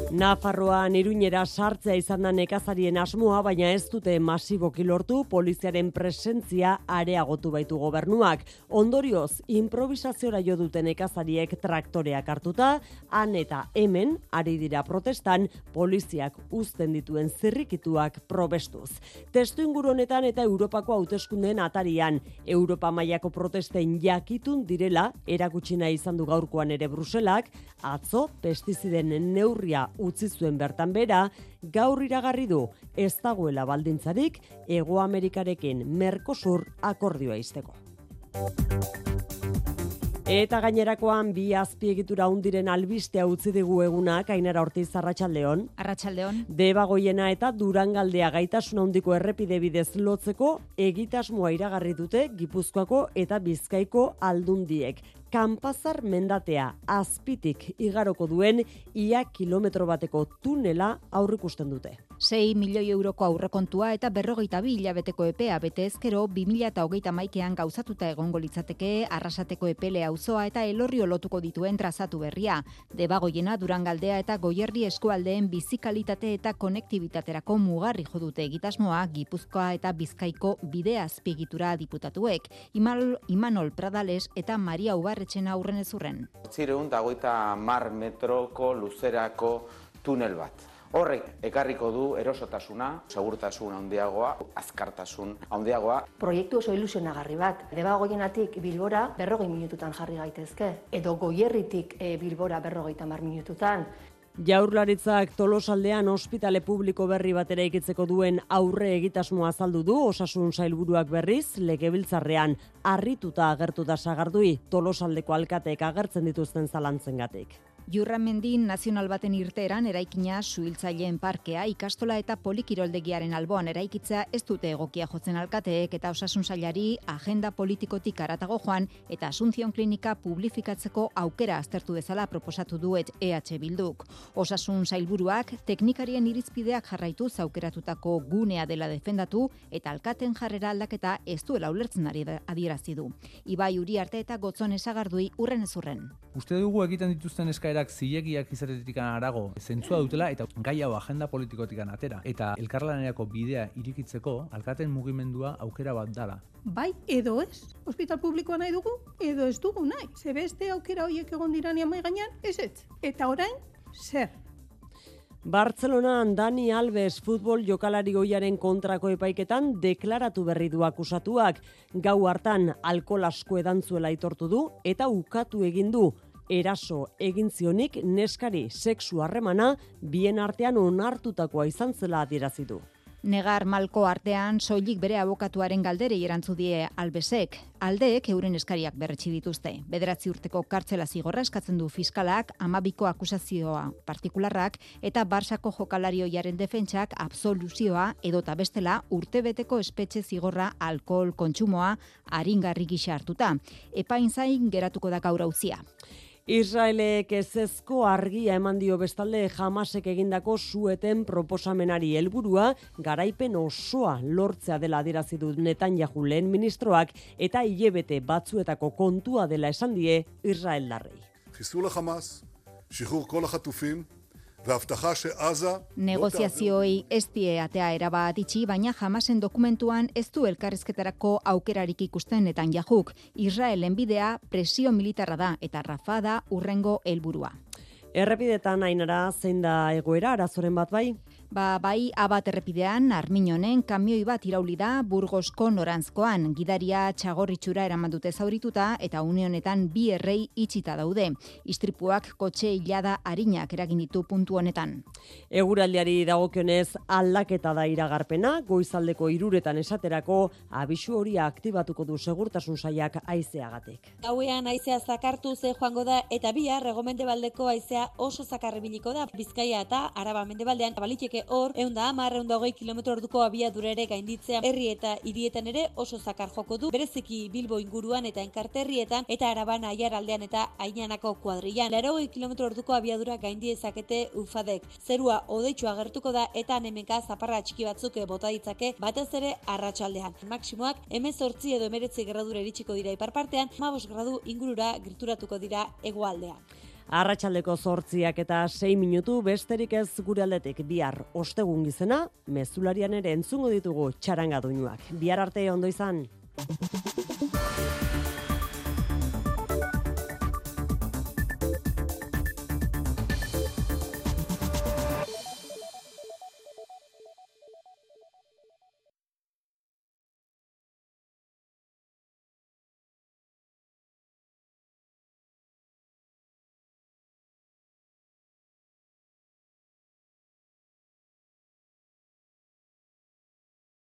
Nafarroan iruñera sartzea izan da nekazarien asmoa, baina ez dute masiboki lortu poliziaren presentzia areagotu baitu gobernuak. Ondorioz, improvisaziora jo duten nekazariek traktoreak hartuta, han eta hemen, ari dira protestan, poliziak uzten dituen zirrikituak probestuz. Testu honetan eta Europako hauteskundeen atarian, Europa mailako protesten jakitun direla, erakutsina izan du gaurkoan ere Bruselak, atzo pestiziden neurria utzi zuen bertan bera, gaur iragarri du ez dagoela baldintzarik Ego Amerikarekin Mercosur akordioa izteko. Eta gainerakoan bi azpiegitura hundiren albistea utzi digu egunak Ainara Ortiz Arratsaldeon. Arratsaldeon. Debagoiena eta Durangaldea gaitasun handiko errepide bidez lotzeko egitasmoa iragarri dute Gipuzkoako eta Bizkaiko aldundiek kanpazar mendatea azpitik igaroko duen ia kilometro bateko tunela aurrikusten dute. 6 milioi euroko aurrekontua eta berrogeita bi hilabeteko epea bete ezkero 2000 eta hogeita maikean gauzatuta egongo litzateke arrasateko epele auzoa eta elorri lotuko dituen trazatu berria. Debagoiena durangaldea eta goierri eskualdeen bizikalitate eta konektibitaterako mugarri jodute egitasmoa Gipuzkoa eta Bizkaiko bidea azpigitura diputatuek. Imal, Imanol Pradales eta Maria Ubar Ibarretxena aurren ezurren. Zireun dagoita mar metroko luzerako tunel bat. Horrek ekarriko du erosotasuna, segurtasun handiagoa, azkartasun handiagoa. Proiektu oso ilusionagarri bat. Deba goienatik Bilbora berrogei minututan jarri gaitezke. Edo goierritik e, Bilbora berrogei tamar minututan. Jaurlaritzak tolosaldean ospitale publiko berri batera ikitzeko duen aurre egitasmoa azaldu du osasun sailburuak berriz legebiltzarrean harrituta agertu da sagardui tolosaldeko alkateek agertzen dituzten zalantzengatik. Jurramendin nazional baten irteeran eraikina suhiltzaileen parkea ikastola eta polikiroldegiaren alboan eraikitzea ez dute egokia jotzen alkateek eta osasun sailari agenda politikotik aratago joan eta Asunción klinika publifikatzeko aukera aztertu dezala proposatu duet EH Bilduk. Osasun sailburuak teknikarien irizpideak jarraitu zaukeratutako gunea dela defendatu eta alkaten jarrera aldaketa ez duela ulertzen ari adierazi du. Ibai Uriarte eta Gotzon Esagardui urren ezurren. Uste dugu egiten dituzten eskaerak zilegiak izatetik arago zentzua dutela eta gai hau agenda politikotik atera eta elkarlanerako bidea irikitzeko alkaten mugimendua aukera bat dala. Bai edo ez, hospital publikoa nahi dugu edo ez dugu nahi. Ze beste aukera horiek egon dirania mai gainean, ez ez. Eta orain, zer? Bartzelonan Dani Alves futbol jokalari goiaren kontrako epaiketan deklaratu berri du akusatuak. Gau hartan alkol asko edantzuela aitortu du eta ukatu egin du eraso egin zionik neskari sexu harremana bien artean onartutakoa izan zela adierazi du. Negar malko artean soilik bere abokatuaren galderei erantzu die albesek. Aldeek euren eskariak berretsi dituzte. Bederatzi urteko kartzela zigorra eskatzen du fiskalak, amabiko akusazioa partikularrak eta barsako jokalarioiaren defentsak absoluzioa edota bestela urtebeteko espetxe zigorra alkohol kontsumoa aringarri gisa hartuta. Epain zain geratuko da gaur auzia. Israelek ezezko argia eman dio bestalde jamasek egindako sueten proposamenari helburua garaipen osoa lortzea dela adierazi du Netanyahu lehen ministroak eta hilebete batzuetako kontua dela esan die Israeldarrei. חיסול החמאס, שחרור כל החטופים Negoziazioi ez die atea erabat itxi, baina jamasen dokumentuan ez du elkarrizketarako aukerarik ikusten netan jahuk. Israelen bidea presio militarra da eta rafa da urrengo helburua. Errepidetan ainara zein da egoera arazoren bat bai? Ba, bai abat errepidean, arminonen kamioi bat irauli da burgosko norantzkoan. Gidaria txagorritxura eraman dute zaurituta eta unionetan bi errei itxita daude. Istripuak kotxe hilada harinak eragin ditu puntu honetan. Eguraldiari dagokionez aldaketa da iragarpena, goizaldeko iruretan esaterako abisu hori aktibatuko du segurtasun saiak aizeagatek. Gauean aizea zakartu ze joango da eta bihar regomende baldeko aizea oso zakarribiliko da. Bizkaia eta araba mendebaldean baliteke hor, egun da amar, egun da hogei kilometro orduko abiadura ere gainditzea herri eta hirietan ere oso zakar joko du, bereziki Bilbo inguruan eta enkarterrietan eta araban aiar aldean eta ainanako kuadrian. Laro kilometro orduko abiadura gaindi ezakete ufadek. Zerua odeitzu agertuko da eta anemenka zaparra txiki batzuk bota ditzake batez ere arratsaldean. Maksimoak emezortzi edo emeretzi gradura iritsiko dira iparpartean, mabos gradu ingurura gerturatuko dira egoaldean. Arratxaldeko zortziak eta 6 minutu besterik ez gure aldetik bihar ostegun gizena, mezularian ere entzungo ditugu txaranga duinuak. Bihar arte ondo izan.